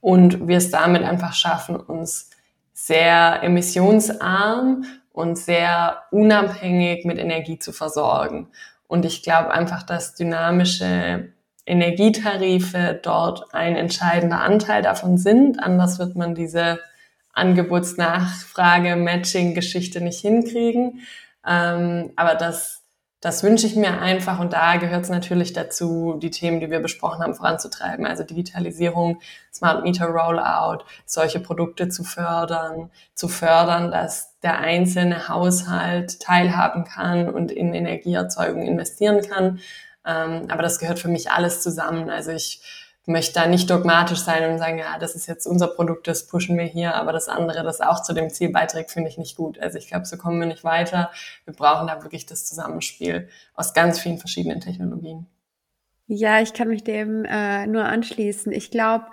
und wir es damit einfach schaffen, uns sehr emissionsarm und sehr unabhängig mit Energie zu versorgen. Und ich glaube einfach, dass dynamische Energietarife dort ein entscheidender Anteil davon sind. Anders wird man diese Angebotsnachfrage-Matching-Geschichte nicht hinkriegen. Ähm, aber das das wünsche ich mir einfach und da gehört es natürlich dazu, die Themen, die wir besprochen haben, voranzutreiben. Also Digitalisierung, Smart Meter Rollout, solche Produkte zu fördern, zu fördern, dass der einzelne Haushalt teilhaben kann und in Energieerzeugung investieren kann. Ähm, aber das gehört für mich alles zusammen. Also ich möchte da nicht dogmatisch sein und sagen, ja, das ist jetzt unser Produkt, das pushen wir hier, aber das andere, das auch zu dem Ziel beiträgt, finde ich nicht gut. Also ich glaube, so kommen wir nicht weiter. Wir brauchen da wirklich das Zusammenspiel aus ganz vielen verschiedenen Technologien. Ja, ich kann mich dem äh, nur anschließen. Ich glaube,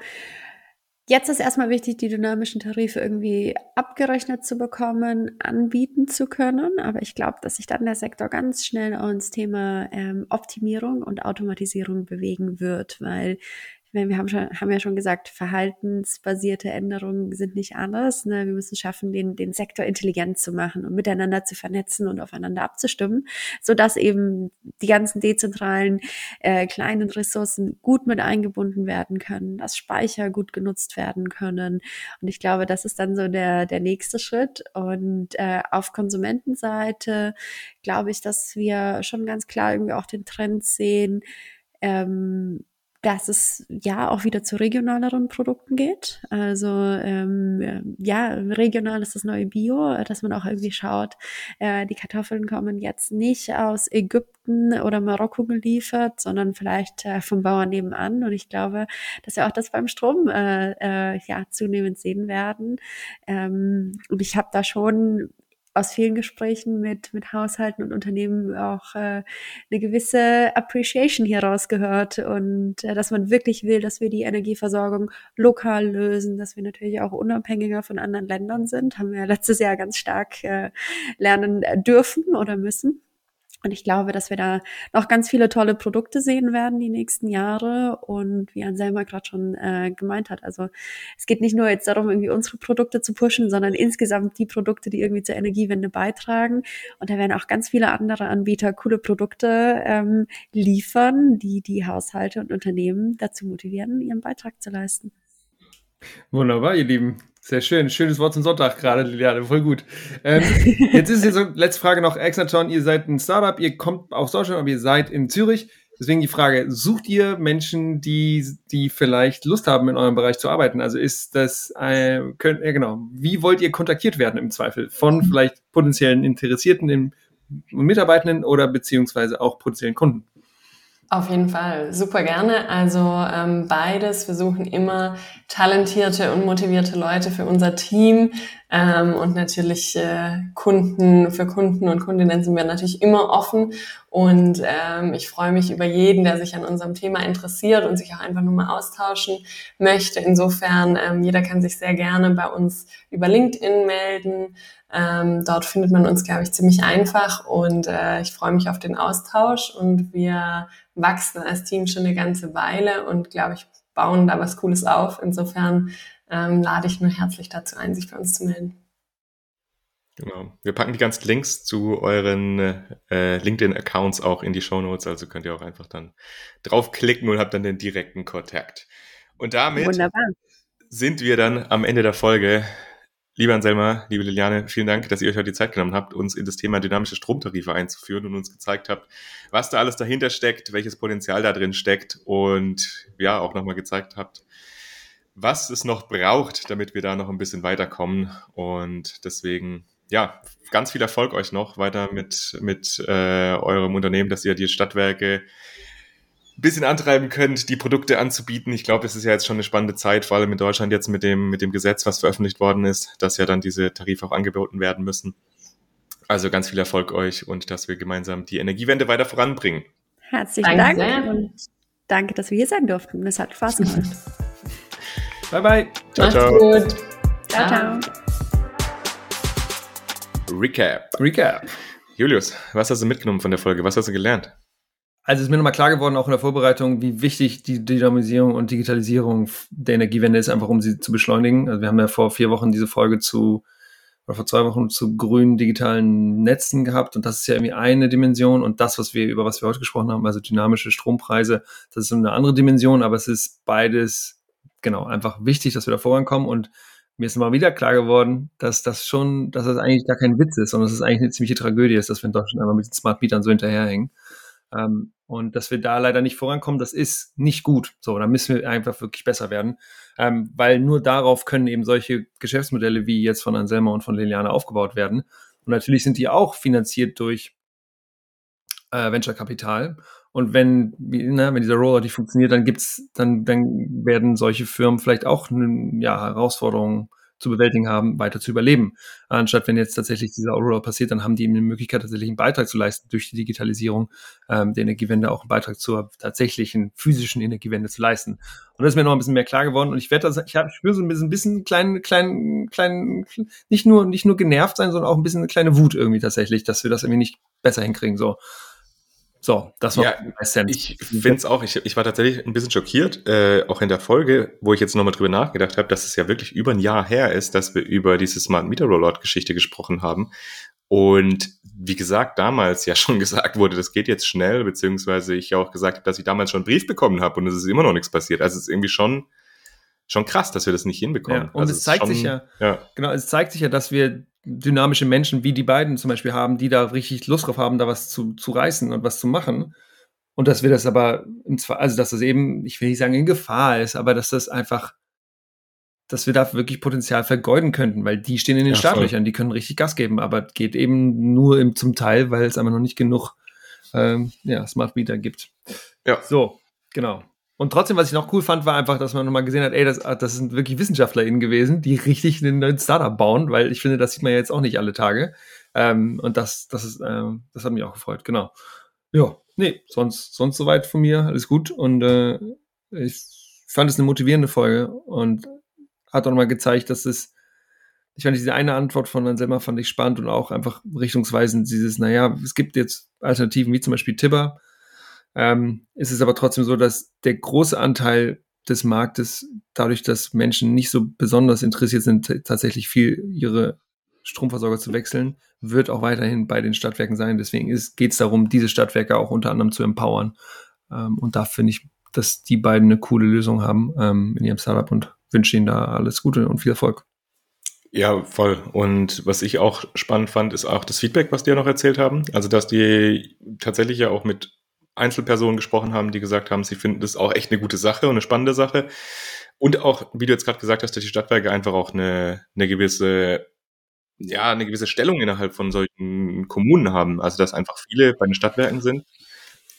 Jetzt ist erstmal wichtig, die dynamischen Tarife irgendwie abgerechnet zu bekommen, anbieten zu können. Aber ich glaube, dass sich dann der Sektor ganz schnell ins Thema ähm, Optimierung und Automatisierung bewegen wird, weil meine, wir haben, schon, haben ja schon gesagt, verhaltensbasierte Änderungen sind nicht anders. Ne? Wir müssen schaffen, den, den Sektor intelligent zu machen und miteinander zu vernetzen und aufeinander abzustimmen, so dass eben die ganzen dezentralen äh, kleinen Ressourcen gut mit eingebunden werden können, dass Speicher gut genutzt werden können. Und ich glaube, das ist dann so der, der nächste Schritt. Und äh, auf Konsumentenseite glaube ich, dass wir schon ganz klar irgendwie auch den Trend sehen, ähm, dass es ja auch wieder zu regionaleren Produkten geht. Also ähm, ja, regional ist das neue Bio, dass man auch irgendwie schaut, äh, die Kartoffeln kommen jetzt nicht aus Ägypten oder Marokko geliefert, sondern vielleicht äh, vom Bauern nebenan. Und ich glaube, dass wir auch das beim Strom äh, äh, ja zunehmend sehen werden. Ähm, und ich habe da schon aus vielen Gesprächen mit, mit Haushalten und Unternehmen auch äh, eine gewisse Appreciation hier rausgehört und äh, dass man wirklich will, dass wir die Energieversorgung lokal lösen, dass wir natürlich auch unabhängiger von anderen Ländern sind, haben wir letztes Jahr ganz stark äh, lernen dürfen oder müssen. Und ich glaube, dass wir da noch ganz viele tolle Produkte sehen werden die nächsten Jahre. Und wie Anselma gerade schon äh, gemeint hat, also es geht nicht nur jetzt darum, irgendwie unsere Produkte zu pushen, sondern insgesamt die Produkte, die irgendwie zur Energiewende beitragen. Und da werden auch ganz viele andere Anbieter coole Produkte ähm, liefern, die die Haushalte und Unternehmen dazu motivieren, ihren Beitrag zu leisten. Wunderbar, ihr Lieben. Sehr schön. Schönes Wort zum Sonntag gerade, Liliane. Voll gut. Ähm, jetzt ist hier so, letzte Frage noch. Exaton, ihr seid ein Startup, ihr kommt aus Deutschland, aber ihr seid in Zürich. Deswegen die Frage, sucht ihr Menschen, die, die vielleicht Lust haben, in eurem Bereich zu arbeiten? Also ist das, äh, könnt, ja genau, wie wollt ihr kontaktiert werden im Zweifel? Von vielleicht potenziellen Interessierten und Mitarbeitenden oder beziehungsweise auch potenziellen Kunden? Auf jeden Fall, super gerne. Also ähm, beides. Wir suchen immer talentierte und motivierte Leute für unser Team ähm, und natürlich äh, Kunden. Für Kunden und Kundinnen sind wir natürlich immer offen und ähm, ich freue mich über jeden, der sich an unserem Thema interessiert und sich auch einfach nur mal austauschen möchte. Insofern, ähm, jeder kann sich sehr gerne bei uns über LinkedIn melden. Ähm, dort findet man uns, glaube ich, ziemlich einfach und äh, ich freue mich auf den Austausch und wir wachsen als Team schon eine ganze Weile und, glaube ich, bauen da was Cooles auf. Insofern ähm, lade ich nur herzlich dazu ein, sich bei uns zu melden. Genau. Wir packen die ganzen Links zu euren äh, LinkedIn-Accounts auch in die Show Notes, also könnt ihr auch einfach dann draufklicken und habt dann den direkten Kontakt. Und damit Wunderbar. sind wir dann am Ende der Folge. Lieber Anselma, liebe Liliane, vielen Dank, dass ihr euch heute die Zeit genommen habt, uns in das Thema dynamische Stromtarife einzuführen und uns gezeigt habt, was da alles dahinter steckt, welches Potenzial da drin steckt und ja, auch nochmal gezeigt habt, was es noch braucht, damit wir da noch ein bisschen weiterkommen. Und deswegen, ja, ganz viel Erfolg euch noch weiter mit, mit äh, eurem Unternehmen, dass ihr die Stadtwerke bisschen antreiben könnt, die Produkte anzubieten. Ich glaube, es ist ja jetzt schon eine spannende Zeit, vor allem in Deutschland jetzt mit dem, mit dem Gesetz, was veröffentlicht worden ist, dass ja dann diese Tarife auch angeboten werden müssen. Also ganz viel Erfolg euch und dass wir gemeinsam die Energiewende weiter voranbringen. Herzlichen Dank und danke, dass wir hier sein durften. Es hat Spaß gemacht. [laughs] bye bye. Ciao, Macht's ciao. Gut. Ciao, ciao. Recap. Recap. Julius, was hast du mitgenommen von der Folge? Was hast du gelernt? Also ist mir nochmal klar geworden, auch in der Vorbereitung, wie wichtig die Dynamisierung und Digitalisierung der Energiewende ist, einfach um sie zu beschleunigen. Also wir haben ja vor vier Wochen diese Folge zu oder vor zwei Wochen zu grünen digitalen Netzen gehabt und das ist ja irgendwie eine Dimension und das, was wir über was wir heute gesprochen haben, also dynamische Strompreise, das ist eine andere Dimension, aber es ist beides genau einfach wichtig, dass wir da vorankommen und mir ist immer wieder klar geworden, dass das schon, dass das eigentlich gar kein Witz ist, sondern dass es eigentlich eine ziemliche Tragödie ist, dass wir in Deutschland einmal mit den Smart Metern so hinterherhängen. Ähm, und dass wir da leider nicht vorankommen, das ist nicht gut. So, da müssen wir einfach wirklich besser werden ähm, weil nur darauf können eben solche Geschäftsmodelle wie jetzt von Anselma und von Liliana aufgebaut werden. Und natürlich sind die auch finanziert durch äh, Venture Kapital. Und wenn, na, wenn dieser Rollout nicht funktioniert, dann gibt's, dann, dann werden solche Firmen vielleicht auch ja, Herausforderungen zu bewältigen haben, weiter zu überleben. Anstatt wenn jetzt tatsächlich dieser Rollout passiert, dann haben die eben eine Möglichkeit, tatsächlich einen Beitrag zu leisten durch die Digitalisierung ähm, der Energiewende, auch einen Beitrag zur tatsächlichen physischen Energiewende zu leisten. Und das ist mir noch ein bisschen mehr klar geworden. Und ich werde das, ich, hab, ich spüre so ein bisschen, ein bisschen kleinen, kleinen, kleinen, nicht nur, nicht nur genervt sein, sondern auch ein bisschen eine kleine Wut irgendwie tatsächlich, dass wir das irgendwie nicht besser hinkriegen. So. So, das war ja, Essenz. Ich finde es auch, ich, ich war tatsächlich ein bisschen schockiert, äh, auch in der Folge, wo ich jetzt nochmal drüber nachgedacht habe, dass es ja wirklich über ein Jahr her ist, dass wir über diese Smart Meter Rollout-Geschichte gesprochen haben. Und wie gesagt, damals ja [laughs] schon gesagt wurde, das geht jetzt schnell, beziehungsweise ich ja auch gesagt habe, dass ich damals schon einen Brief bekommen habe und es ist immer noch nichts passiert. Also es ist irgendwie schon, schon krass, dass wir das nicht hinbekommen. Ja, und also es zeigt schon, sich ja, ja, genau, es zeigt sich ja, dass wir dynamische Menschen wie die beiden zum Beispiel haben, die da richtig Lust drauf haben, da was zu, zu reißen und was zu machen. Und dass wir das aber, also dass das eben, ich will nicht sagen in Gefahr ist, aber dass das einfach, dass wir da wirklich Potenzial vergeuden könnten, weil die stehen in den ja, Startlöchern, die können richtig Gas geben, aber geht eben nur im, zum Teil, weil es aber noch nicht genug ähm, ja, Smart Meter gibt. Ja. So, genau. Und trotzdem, was ich noch cool fand, war einfach, dass man nochmal gesehen hat, ey, das, das sind wirklich WissenschaftlerInnen gewesen, die richtig einen neuen Startup bauen, weil ich finde, das sieht man ja jetzt auch nicht alle Tage. Ähm, und das, das ist, ähm, das hat mich auch gefreut, genau. Ja, nee, sonst, sonst soweit von mir, alles gut. Und äh, ich fand es eine motivierende Folge und hat auch nochmal gezeigt, dass es, ich fand diese eine Antwort von Anselma fand ich spannend und auch einfach richtungsweisend, dieses, naja, es gibt jetzt Alternativen wie zum Beispiel Tibber, ähm, ist aber trotzdem so, dass der große Anteil des Marktes, dadurch, dass Menschen nicht so besonders interessiert sind, tatsächlich viel ihre Stromversorger zu wechseln, wird auch weiterhin bei den Stadtwerken sein. Deswegen geht es darum, diese Stadtwerke auch unter anderem zu empowern. Ähm, und da finde ich, dass die beiden eine coole Lösung haben ähm, in ihrem Startup und wünsche ihnen da alles Gute und viel Erfolg. Ja, voll. Und was ich auch spannend fand, ist auch das Feedback, was die ja noch erzählt haben. Also, dass die tatsächlich ja auch mit Einzelpersonen gesprochen haben, die gesagt haben, sie finden das auch echt eine gute Sache und eine spannende Sache. Und auch, wie du jetzt gerade gesagt hast, dass die Stadtwerke einfach auch eine, eine gewisse, ja, eine gewisse Stellung innerhalb von solchen Kommunen haben. Also, dass einfach viele bei den Stadtwerken sind.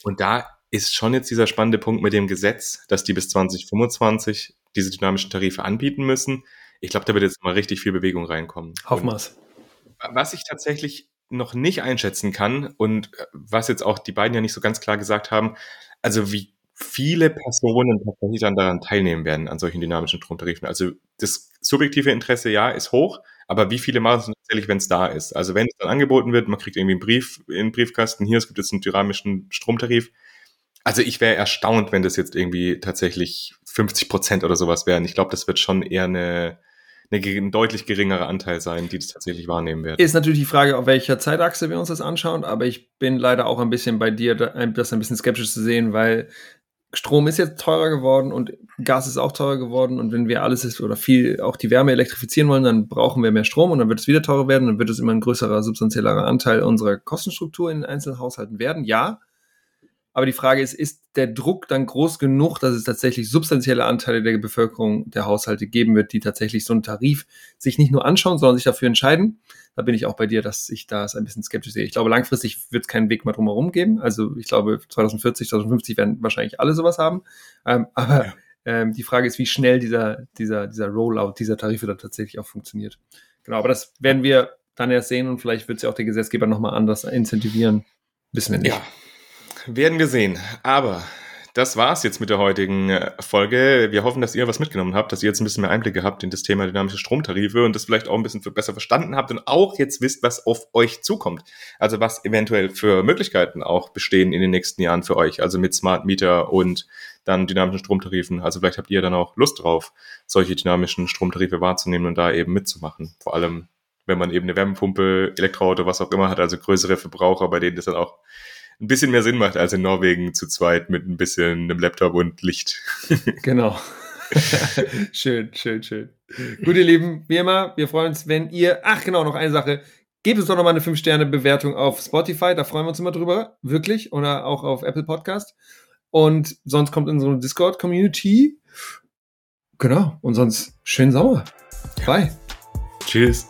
Und da ist schon jetzt dieser spannende Punkt mit dem Gesetz, dass die bis 2025 diese dynamischen Tarife anbieten müssen. Ich glaube, da wird jetzt mal richtig viel Bewegung reinkommen. Hoffen wir's. Was ich tatsächlich noch nicht einschätzen kann und äh, was jetzt auch die beiden ja nicht so ganz klar gesagt haben, also wie viele Personen tatsächlich dann daran teilnehmen werden, an solchen dynamischen Stromtarifen. Also das subjektive Interesse, ja, ist hoch, aber wie viele machen es tatsächlich, wenn es da ist? Also wenn es dann angeboten wird, man kriegt irgendwie einen Brief in den Briefkasten, hier, es gibt jetzt einen dynamischen Stromtarif. Also ich wäre erstaunt, wenn das jetzt irgendwie tatsächlich 50 Prozent oder sowas wären. Ich glaube, das wird schon eher eine, ein deutlich geringerer Anteil sein, die das tatsächlich wahrnehmen werden. Ist natürlich die Frage, auf welcher Zeitachse wir uns das anschauen, aber ich bin leider auch ein bisschen bei dir, das ein bisschen skeptisch zu sehen, weil Strom ist jetzt teurer geworden und Gas ist auch teurer geworden und wenn wir alles ist oder viel auch die Wärme elektrifizieren wollen, dann brauchen wir mehr Strom und dann wird es wieder teurer werden, dann wird es immer ein größerer, substanzieller Anteil unserer Kostenstruktur in einzelnen Haushalten werden. Ja, aber die Frage ist, ist der Druck dann groß genug, dass es tatsächlich substanzielle Anteile der Bevölkerung, der Haushalte geben wird, die tatsächlich so einen Tarif sich nicht nur anschauen, sondern sich dafür entscheiden? Da bin ich auch bei dir, dass ich da ein bisschen skeptisch sehe. Ich glaube, langfristig wird es keinen Weg mehr drumherum geben. Also ich glaube, 2040, 2050 werden wahrscheinlich alle sowas haben. Ähm, aber ja. ähm, die Frage ist, wie schnell dieser, dieser, dieser Rollout dieser Tarife dann tatsächlich auch funktioniert. Genau, aber das werden wir dann erst sehen und vielleicht wird es ja auch der Gesetzgeber nochmal anders incentivieren. Wissen wir nicht. Ja werden wir sehen. Aber das war's jetzt mit der heutigen äh, Folge. Wir hoffen, dass ihr was mitgenommen habt, dass ihr jetzt ein bisschen mehr Einblicke habt in das Thema dynamische Stromtarife und das vielleicht auch ein bisschen besser verstanden habt und auch jetzt wisst, was auf euch zukommt. Also was eventuell für Möglichkeiten auch bestehen in den nächsten Jahren für euch. Also mit Smart Meter und dann dynamischen Stromtarifen. Also vielleicht habt ihr dann auch Lust drauf, solche dynamischen Stromtarife wahrzunehmen und da eben mitzumachen. Vor allem, wenn man eben eine Wärmepumpe, Elektroauto, was auch immer hat, also größere Verbraucher, bei denen das dann auch ein bisschen mehr Sinn macht als in Norwegen zu zweit mit ein bisschen einem Laptop und Licht. [laughs] genau. [laughs] schön, schön, schön. Gut, ihr Lieben, wie immer, wir freuen uns, wenn ihr, ach genau, noch eine Sache, gebt uns doch nochmal eine 5-Sterne-Bewertung auf Spotify, da freuen wir uns immer drüber, wirklich, oder auch auf Apple Podcast. Und sonst kommt in so eine Discord-Community. Genau, und sonst schönen Sommer. Bye. Tschüss.